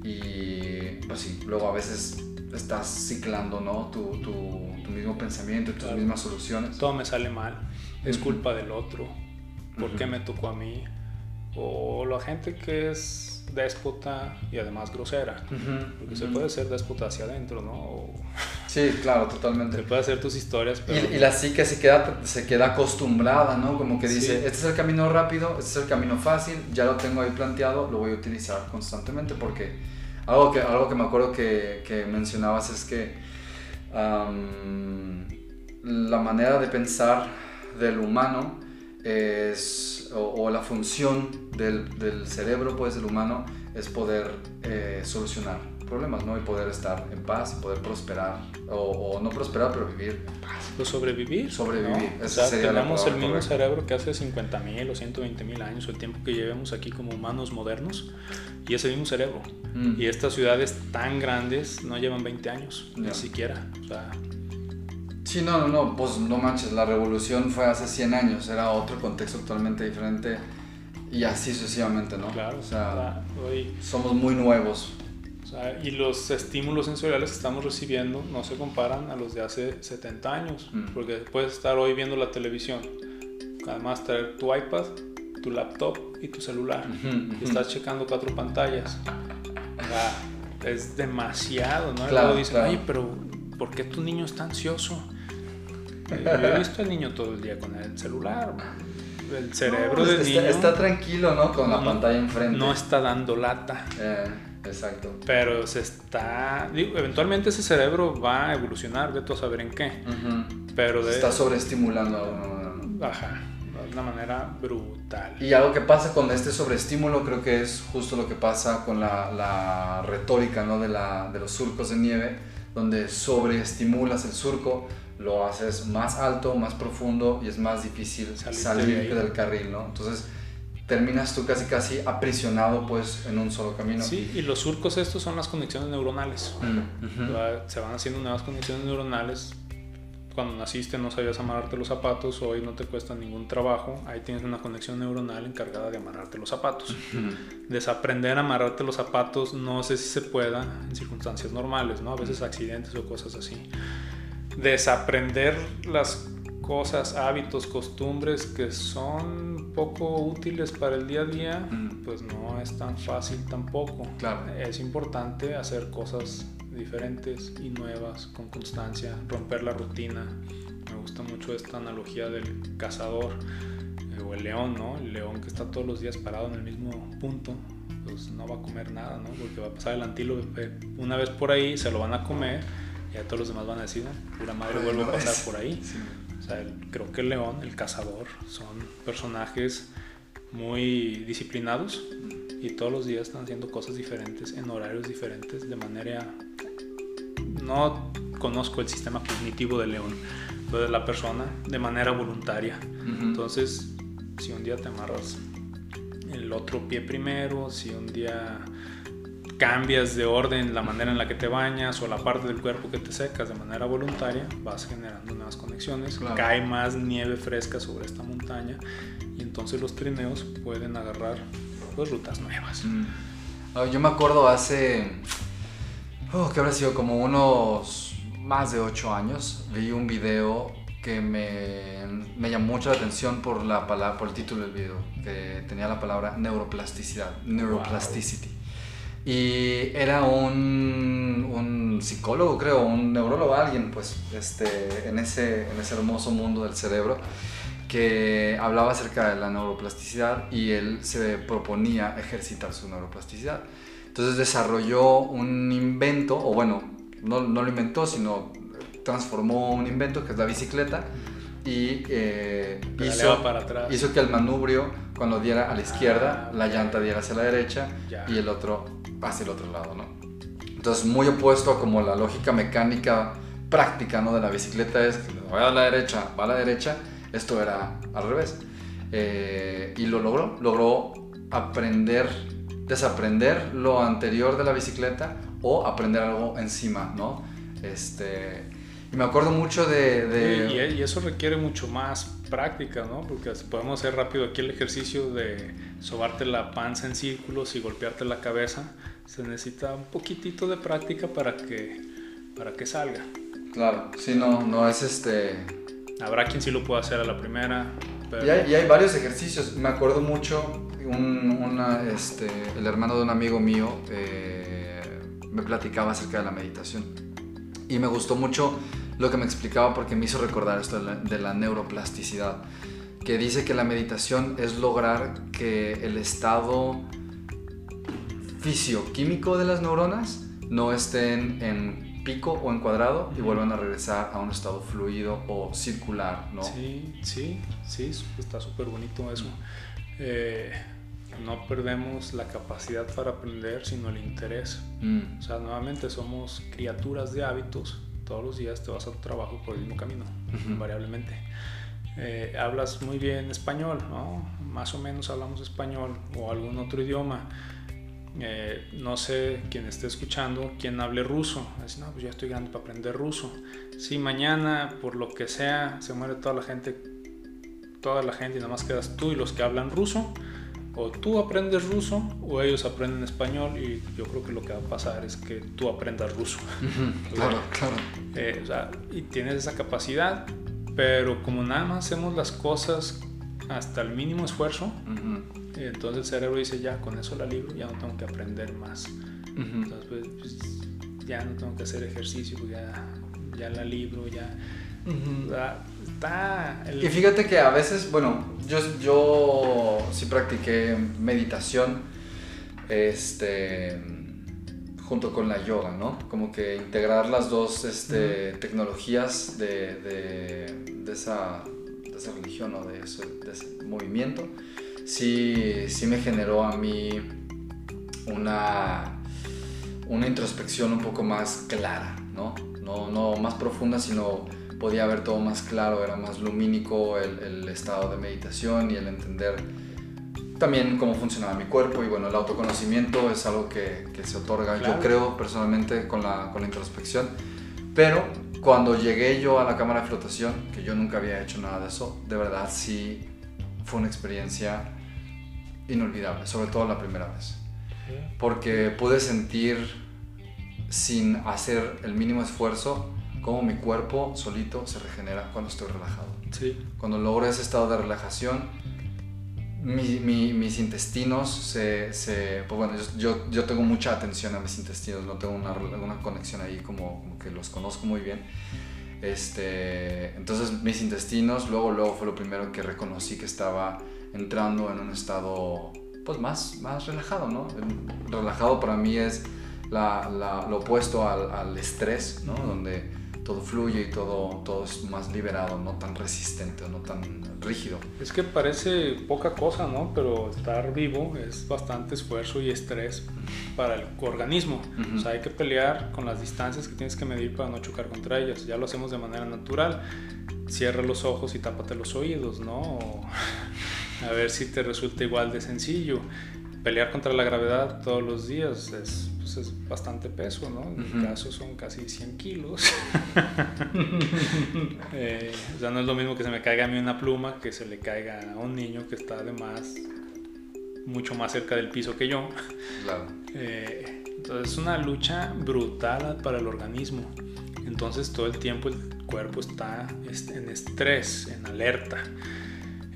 Y pues sí, luego a veces estás ciclando, ¿no? Tu, tu, tu mismo pensamiento tus Claro. mismas soluciones. todo me sale mal, es Ujú. culpa del otro, ¿por qué Ujú. me tocó a mí? O la gente que es déspota y además grosera, porque se puede ser déspota hacia adentro, ¿no? O Sí, claro, se totalmente. puede hacer tus historias, pero... Y, y la psique se queda, se queda acostumbrada, ¿no? Como que dice, Sí. este es el camino rápido, este es el camino fácil, ya lo tengo ahí planteado, lo voy a utilizar constantemente porque algo que, algo que me acuerdo que, que mencionabas es que la manera de pensar del humano es, o, o la función del, del cerebro pues del humano es poder eh, solucionar problemas, ¿no? Y poder estar en paz, poder prosperar, o, o no prosperar, pero vivir en paz. Pues sobrevivir. Sobrevivir, ¿no? O sea, tenemos el mismo cerebro que hace 50 mil o 120 mil años, el tiempo que llevemos aquí como humanos modernos, y ese mismo cerebro. Mm. Y estas ciudades tan grandes no llevan 20 años, Ya. ni siquiera. O sea, Sí, no, no, no, pues no manches, la revolución fue hace 100 años, era otro contexto totalmente diferente y así sucesivamente, ¿no? claro, O sea, hoy somos muy nuevos. Y los estímulos sensoriales que estamos recibiendo no se comparan a los de hace 70 años, Mm. porque puedes estar hoy viendo la televisión, además traer tu iPad, tu laptop y tu celular, Ujú, y ujú. estás checando cuatro pantallas. Sea, es demasiado, ¿no? Y Claro, dicen, claro. oye, pero ¿por qué tu niño está ansioso? Eh, Yo he visto al niño todo el día con el celular. El cerebro No, del está, niño está tranquilo, ¿no? Con la No, pantalla enfrente. no está dando lata. Eh, exacto. Pero se está. digo, eventualmente ese cerebro va a evolucionar, vete a saber en qué. Pero Se de. está sobreestimulando a. ¿no? Ajá, de una manera brutal. Y algo que pasa con este sobreestímulo creo que es justo lo que pasa con la, la retórica ¿no? de, la, de los surcos de nieve, donde sobreestimulas el surco, lo haces más alto, más profundo y es más difícil salir de del carril, ¿no? Entonces terminas tú casi casi aprisionado pues en un solo camino. Sí, y los surcos estos son las conexiones neuronales. Mm. Va- Se van haciendo nuevas conexiones neuronales. Cuando naciste no sabías amarrarte los zapatos, hoy no te cuesta ningún trabajo. Ahí tienes una conexión neuronal encargada de amarrarte los zapatos. Desaprender a amarrarte los zapatos no sé si se pueda en circunstancias normales, ¿no? A veces accidentes o cosas así. Desaprender las cosas, hábitos, costumbres que son poco útiles para el día a día, Mm. pues no es tan fácil tampoco. Claro. Es importante hacer cosas diferentes y nuevas con constancia, romper la rutina. Me gusta mucho esta analogía del cazador eh, o el león, ¿no? El león que está todos los días parado en el mismo punto, pues no va a comer nada, ¿no? Porque va a pasar el antílope una vez por ahí, se lo van a comer y a todos los demás van a decir, "No, pura madre, vuelvo a pasar por ahí. Sí. O sea, el- creo que el león, el cazador, son personajes muy disciplinados y todos los días están haciendo cosas diferentes en horarios diferentes de manera... No conozco el sistema cognitivo del león, pero de la persona de manera voluntaria. Entonces, si un día te amarras el otro pie primero, si un día cambias de orden la manera en la que te bañas o la parte del cuerpo que te secas de manera voluntaria, vas generando nuevas conexiones, Claro. cae más nieve fresca sobre esta montaña y entonces los trineos pueden agarrar pues, rutas nuevas. Mm. Ah, Yo me acuerdo hace, oh, que habrá sido como unos más de 8 años, vi un video que me, me llamó mucho la atención por, la palabra, por el título del video, que tenía la palabra neuroplasticidad, neuroplasticity. Y era un, un psicólogo, creo, un neurólogo, alguien, pues, este, en, ese, en ese hermoso mundo del cerebro, que hablaba acerca de la neuroplasticidad y él se proponía ejercitar su neuroplasticidad. Entonces desarrolló un invento, o bueno, no, no lo inventó, sino transformó un invento que es la bicicleta y eh, hizo, para atrás. hizo que el manubrio cuando diera a la izquierda, Ah, la llanta diera hacia la derecha Ya. y el otro hacia el otro lado, ¿no? Entonces muy opuesto a como la lógica mecánica práctica, ¿no? De la bicicleta es voy a la derecha, va a la derecha, esto era al revés. Eh, y lo logró, logró aprender, desaprender lo anterior de la bicicleta o aprender algo encima, ¿no? Este, me acuerdo mucho de... de- Y, y- y eso requiere mucho más práctica, ¿no? Porque podemos hacer rápido aquí el ejercicio de sobarte la panza en círculos y golpearte la cabeza. Se necesita un poquitito de práctica para que, para que salga. Claro, sí, no, no es este... Habrá quien sí lo pueda hacer a la primera, pero Y hay, y hay varios ejercicios. Me acuerdo mucho, un, una, este, el hermano de un amigo mío eh, me platicaba acerca de la meditación. Y me gustó mucho lo que me explicaba porque me hizo recordar esto de la, de la neuroplasticidad. Que dice que la meditación es lograr que el estado fisioquímico de las neuronas no estén en pico o en cuadrado y vuelvan a regresar a un estado fluido o circular, ¿no? sí, sí, sí, está súper bonito eso. Eh, no perdemos la capacidad para aprender, sino el interés. Mm. O sea, nuevamente somos criaturas de hábitos. Todos los días te vas a tu trabajo por el mismo camino, Ujú. invariablemente. Eh, hablas muy bien español, ¿no? Más o menos hablamos español o algún otro idioma. Eh, no sé quién esté escuchando, quién hable ruso. Dice, no, pues ya estoy grande para aprender ruso. Si mañana, por lo que sea, se muere toda la gente, toda la gente y nada más quedas tú y los que hablan ruso, o tú aprendes ruso o ellos aprenden español y yo creo que lo que va a pasar es que tú aprendas ruso. claro, claro. Eh, o sea, y tienes esa capacidad, pero como nada más hacemos las cosas hasta el mínimo esfuerzo, entonces el cerebro dice, ya, con eso la libro, ya no tengo que aprender más. Entonces, pues, pues, ya no tengo que hacer ejercicio, ya, ya la libro, ya... Está Y fíjate que a veces, bueno, yo, yo sí practiqué meditación, este, junto con la yoga, ¿no? Como que integrar las dos este, tecnologías de, de, de, esa, de, esa, religión o de, ese, de ese movimiento, sí, sí me generó a mí una, una introspección un poco más clara, ¿no? No, no más profunda, sino podía ver todo más claro, era más lumínico el, el, estado de meditación y el entender también cómo funcionaba mi cuerpo. Y bueno, el autoconocimiento es algo que, que se otorga, yo creo personalmente con la, con la introspección, pero cuando llegué yo a la cámara de flotación, que yo nunca había hecho nada de eso, de verdad sí fue una experiencia inolvidable, sobre todo la primera vez, porque pude sentir sin hacer el mínimo esfuerzo cómo mi cuerpo solito se regenera cuando estoy relajado. Sí. Cuando logro ese estado de relajación, mis intestinos se, se pues bueno, yo, yo, tengo mucha atención a mis intestinos, no tengo una, una conexión ahí como, como, que los conozco muy bien. Este, entonces mis intestinos, luego, luego fue lo primero que reconocí que estaba entrando en un estado pues más, más relajado, ¿no? Relajado para mí es la, la, lo opuesto al, al estrés, ¿no? Donde todo fluye y todo, todo es más liberado, no tan resistente, no tan rígido. Es que parece poca cosa, ¿no? Pero estar vivo es bastante esfuerzo y estrés para el organismo. O sea, hay que pelear con las distancias que tienes que medir para no chocar contra ellas. Ya lo hacemos de manera natural. Cierra los ojos y tápate los oídos, ¿no? a ver si te resulta igual de sencillo. Pelear contra la gravedad todos los días es pues, es bastante peso, ¿no? En mi caso son casi 100 kilos. eh, o sea, no es lo mismo que se me caiga a mí una pluma que se le caiga a un niño que está además mucho más cerca del piso que yo. Claro. Eh, entonces es una lucha brutal para el organismo. Entonces todo el tiempo el cuerpo está en estrés, en alerta.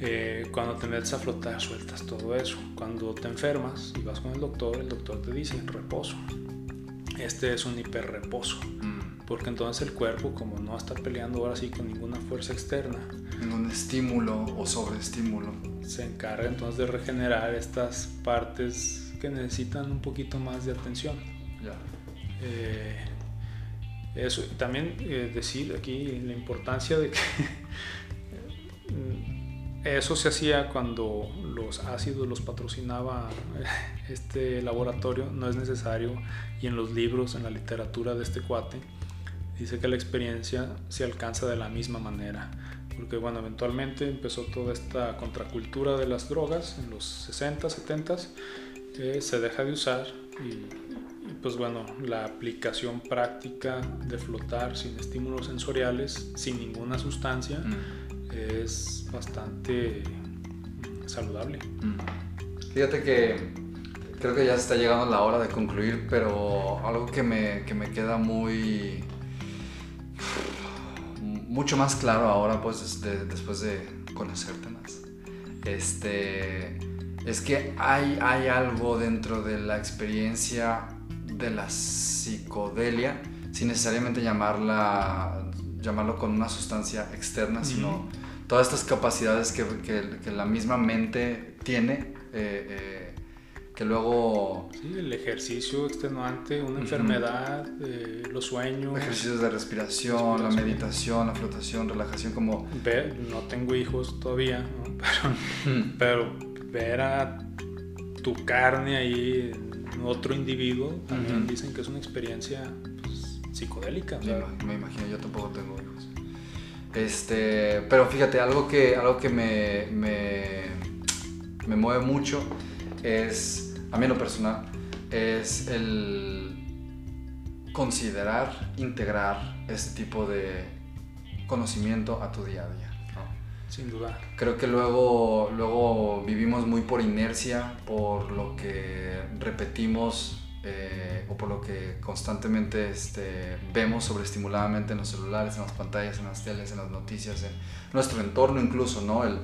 Eh, cuando te metes a flotar, sueltas todo eso. Cuando te enfermas y vas con el doctor, el doctor te dice reposo. Este es un hiperreposo. Mm. Porque entonces el cuerpo, como no está peleando ahora sí con ninguna fuerza externa, ningún estímulo o sobreestímulo, se encarga entonces de regenerar estas partes que necesitan un poquito más de atención. Ya. Eh, eso, también eh, decir aquí la importancia de que Eso se hacía cuando los ácidos los patrocinaba este laboratorio, no es necesario, y en los libros, en la literatura de este cuate, dice que la experiencia se alcanza de la misma manera, porque bueno, eventualmente empezó toda esta contracultura de las drogas en los 60, 70, que se deja de usar. Y, pues bueno, la aplicación práctica de flotar sin estímulos sensoriales, sin ninguna sustancia, mm es bastante saludable. Mm. Fíjate que creo que ya está llegando la hora de concluir, pero algo que me, que me queda muy mucho más claro ahora pues después de conocerte más este es que hay, hay algo dentro de la experiencia de la psicodelia sin necesariamente llamarla llamarlo con una sustancia externa sino todas estas capacidades que, que, la misma mente tiene, eh, eh, que luego... Sí, el ejercicio extenuante, una enfermedad, los sueños. Ejercicios de respiración, la meditación, la flotación, relajación, como... Ver, no tengo hijos todavía, pero, pero ver a tu carne ahí en otro individuo, también dicen que es una experiencia pues, psicodélica. me imagino, yo tampoco tengo hijos. Este, pero fíjate, algo que, algo que me, me, mueve mucho es, a mí en lo personal, es el considerar, integrar este tipo de conocimiento a tu día a día. Sin duda. Creo que luego, luego vivimos muy por inercia, por lo que repetimos eh, o por lo que constantemente este, vemos sobreestimuladamente en los celulares, en las pantallas, en las teles, en las noticias, en nuestro entorno incluso, ¿no? El,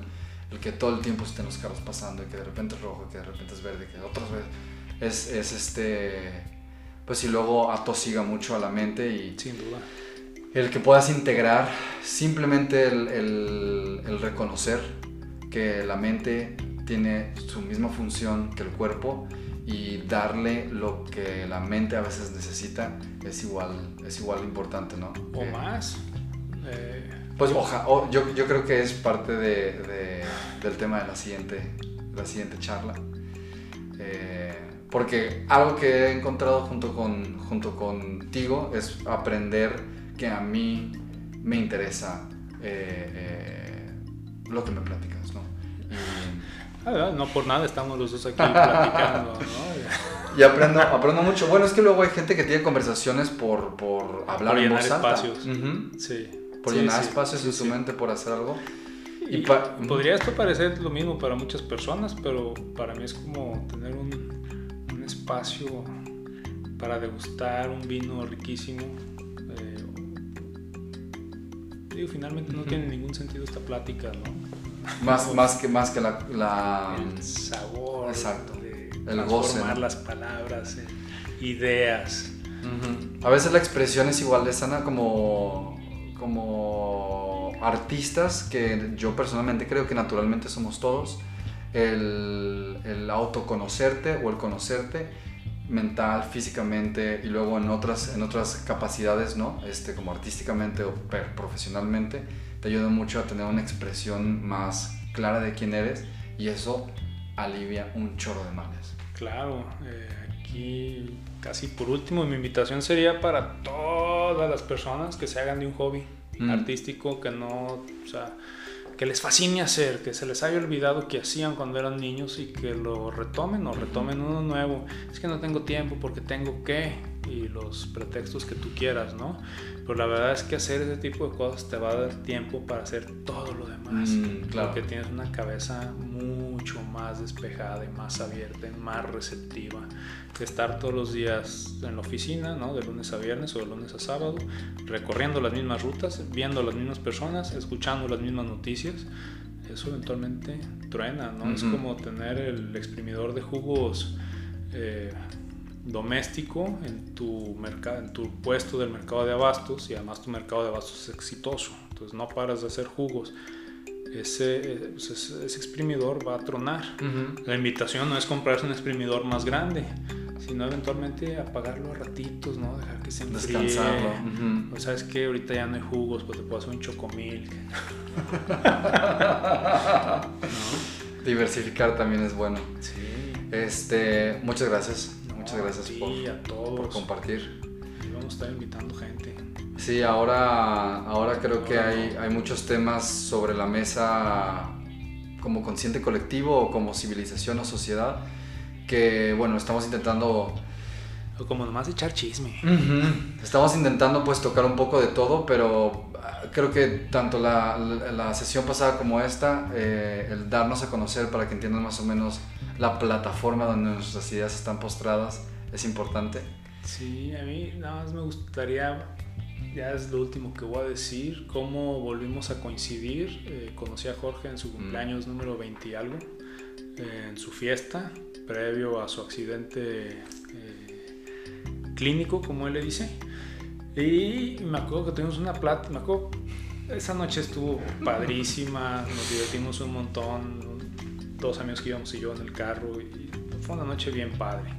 el que todo el tiempo estén los carros pasando y que de repente es rojo, que de repente es verde, que otras veces es, es este, pues y luego atosiga mucho a la mente y... Sin duda. El que puedas integrar simplemente el, el, el reconocer que la mente tiene su misma función que el cuerpo y darle lo que la mente a veces necesita es igual, es igual importante, ¿no? O Eh, más. Eh, Pues oja, yo, yo creo que es parte de, de- del tema de la siguiente, la siguiente charla. Eh, porque algo que he encontrado junto, con, junto contigo es aprender que a mí me interesa eh, lo que me platicas, ah, no por nada estamos los dos aquí platicando, ¿no? Y aprendo, aprendo mucho. Bueno, es que luego hay gente que tiene conversaciones por, por hablar en llenar voz alta. espacios. Sí. Por Sí, llenar sí, espacios sí, en su mente, por hacer algo. Y podría esto parecer lo mismo para muchas personas, pero para mí es como tener un, un espacio para degustar un vino riquísimo. Eh, digo, finalmente no tiene ningún sentido esta plática, ¿no? Más, más, que, más que la... la- el sabor, Exacto. de El goce, las palabras ideas. A veces la expresión es igual de sana como, como artistas, que yo personalmente creo que naturalmente somos todos. El, el autoconocerte o el conocerte mental, físicamente y luego en otras, en otras capacidades, ¿no? Este, como artísticamente o profesionalmente, te ayuda mucho a tener una expresión más clara de quién eres y eso alivia un chorro de males. Claro, eh, aquí casi por último mi invitación sería para todas las personas que se hagan de un hobby Mm. artístico que no, o sea, que les fascine hacer, que se les haya olvidado que hacían cuando eran niños y que lo retomen o retomen uno nuevo. Es que no tengo tiempo porque tengo que y los pretextos que tú quieras, ¿no? Pero la verdad es que hacer ese tipo de cosas te va a dar tiempo para hacer todo lo demás. Mm, claro. Porque tienes una cabeza mucho más despejada y más abierta y más receptiva que estar todos los días en la oficina, ¿no? De lunes a viernes o de lunes a sábado, recorriendo las mismas rutas, viendo a las mismas personas, escuchando las mismas noticias. Eso eventualmente truena, ¿no? Es como tener el exprimidor de jugos eh, doméstico en tu, mercado, en tu puesto del mercado de abastos y además tu mercado de abastos es exitoso. Entonces no paras de hacer jugos. Ese, eh, pues, ese, ese exprimidor va a tronar. La invitación no es comprarse un exprimidor más grande, sino eventualmente apagarlo a ratitos, ¿no? Dejar que se enfríe. Descansarlo. Ujú. O sabes que ahorita ya no hay jugos, pues te puedo hacer un chocomilk. ¿no? Diversificar también es bueno. Sí. Este, muchas gracias. Muchas gracias a ti, por, a todos. por compartir. Y vamos a estar invitando gente. Sí, ahora, ahora creo que hay, hay muchos temas sobre la mesa como consciente colectivo o como civilización o sociedad que, bueno, estamos intentando... O como nomás echar chisme. Estamos intentando pues tocar un poco de todo, pero ah, creo que tanto la, la- la sesión pasada como esta, eh, el darnos a conocer para que entiendan más o menos la plataforma donde nuestras ideas están postradas es importante. Sí, a mí nada más me gustaría, ya es lo último que voy a decir, cómo volvimos a coincidir. Eh, conocí a Jorge en su cumpleaños número 20 y algo, eh, en su fiesta, previo a su accidente eh, clínico, como él le dice. Y me acuerdo que tuvimos una plata, me acuerdo, esa noche estuvo padrísima, nos divertimos un montón, dos amigos que íbamos y yo en el carro, y fue una noche bien padre.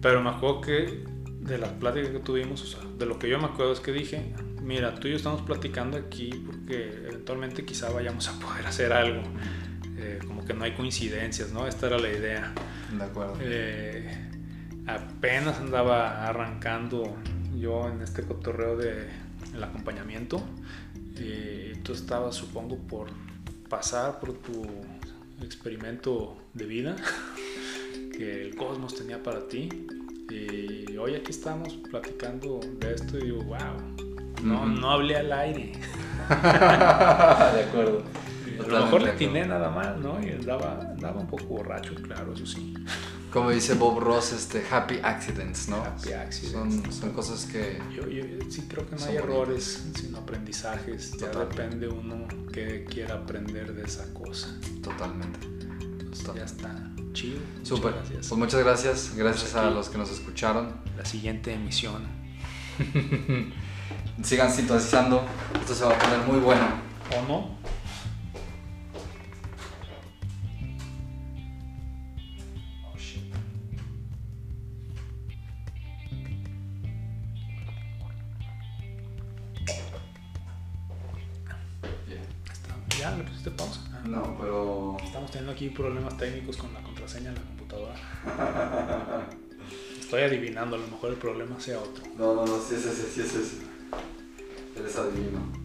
Pero me acuerdo que de las pláticas que tuvimos, o sea, de lo que yo me acuerdo es que dije, mira, tú y yo estamos platicando aquí porque eventualmente quizá vayamos a poder hacer algo. Eh, como que no hay coincidencias, ¿no? Esta era la idea. De acuerdo. Eh, apenas andaba arrancando yo en este cotorreo de el acompañamiento. Y tú estabas, supongo, por pasar por tu experimento de vida que el cosmos tenía para ti. Y hoy aquí estamos platicando de esto y digo, wow, no, no hablé al aire. de acuerdo. a lo mejor le atiné nada más, ¿no? Y andaba, andaba un poco borracho, claro, eso sí. Como dice Bob Ross, este, happy accidents, ¿no? Happy accidents. Son, son cosas que... Yo, yo sí creo que no Son hay errores, sino aprendizajes. Ya depende uno que quiera aprender de esa cosa. Totalmente. Entonces, ya está. Chido. Súper. Pues muchas gracias. Gracias a aquí. los que nos escucharon. La siguiente emisión. Sigan sintonizando. Esto se va a poner muy bueno. ¿O no? Aquí problemas técnicos con la contraseña en la computadora. Estoy adivinando, a lo mejor el problema sea otro. No, no, no, sí es ese, sí es ese. Eres adivino.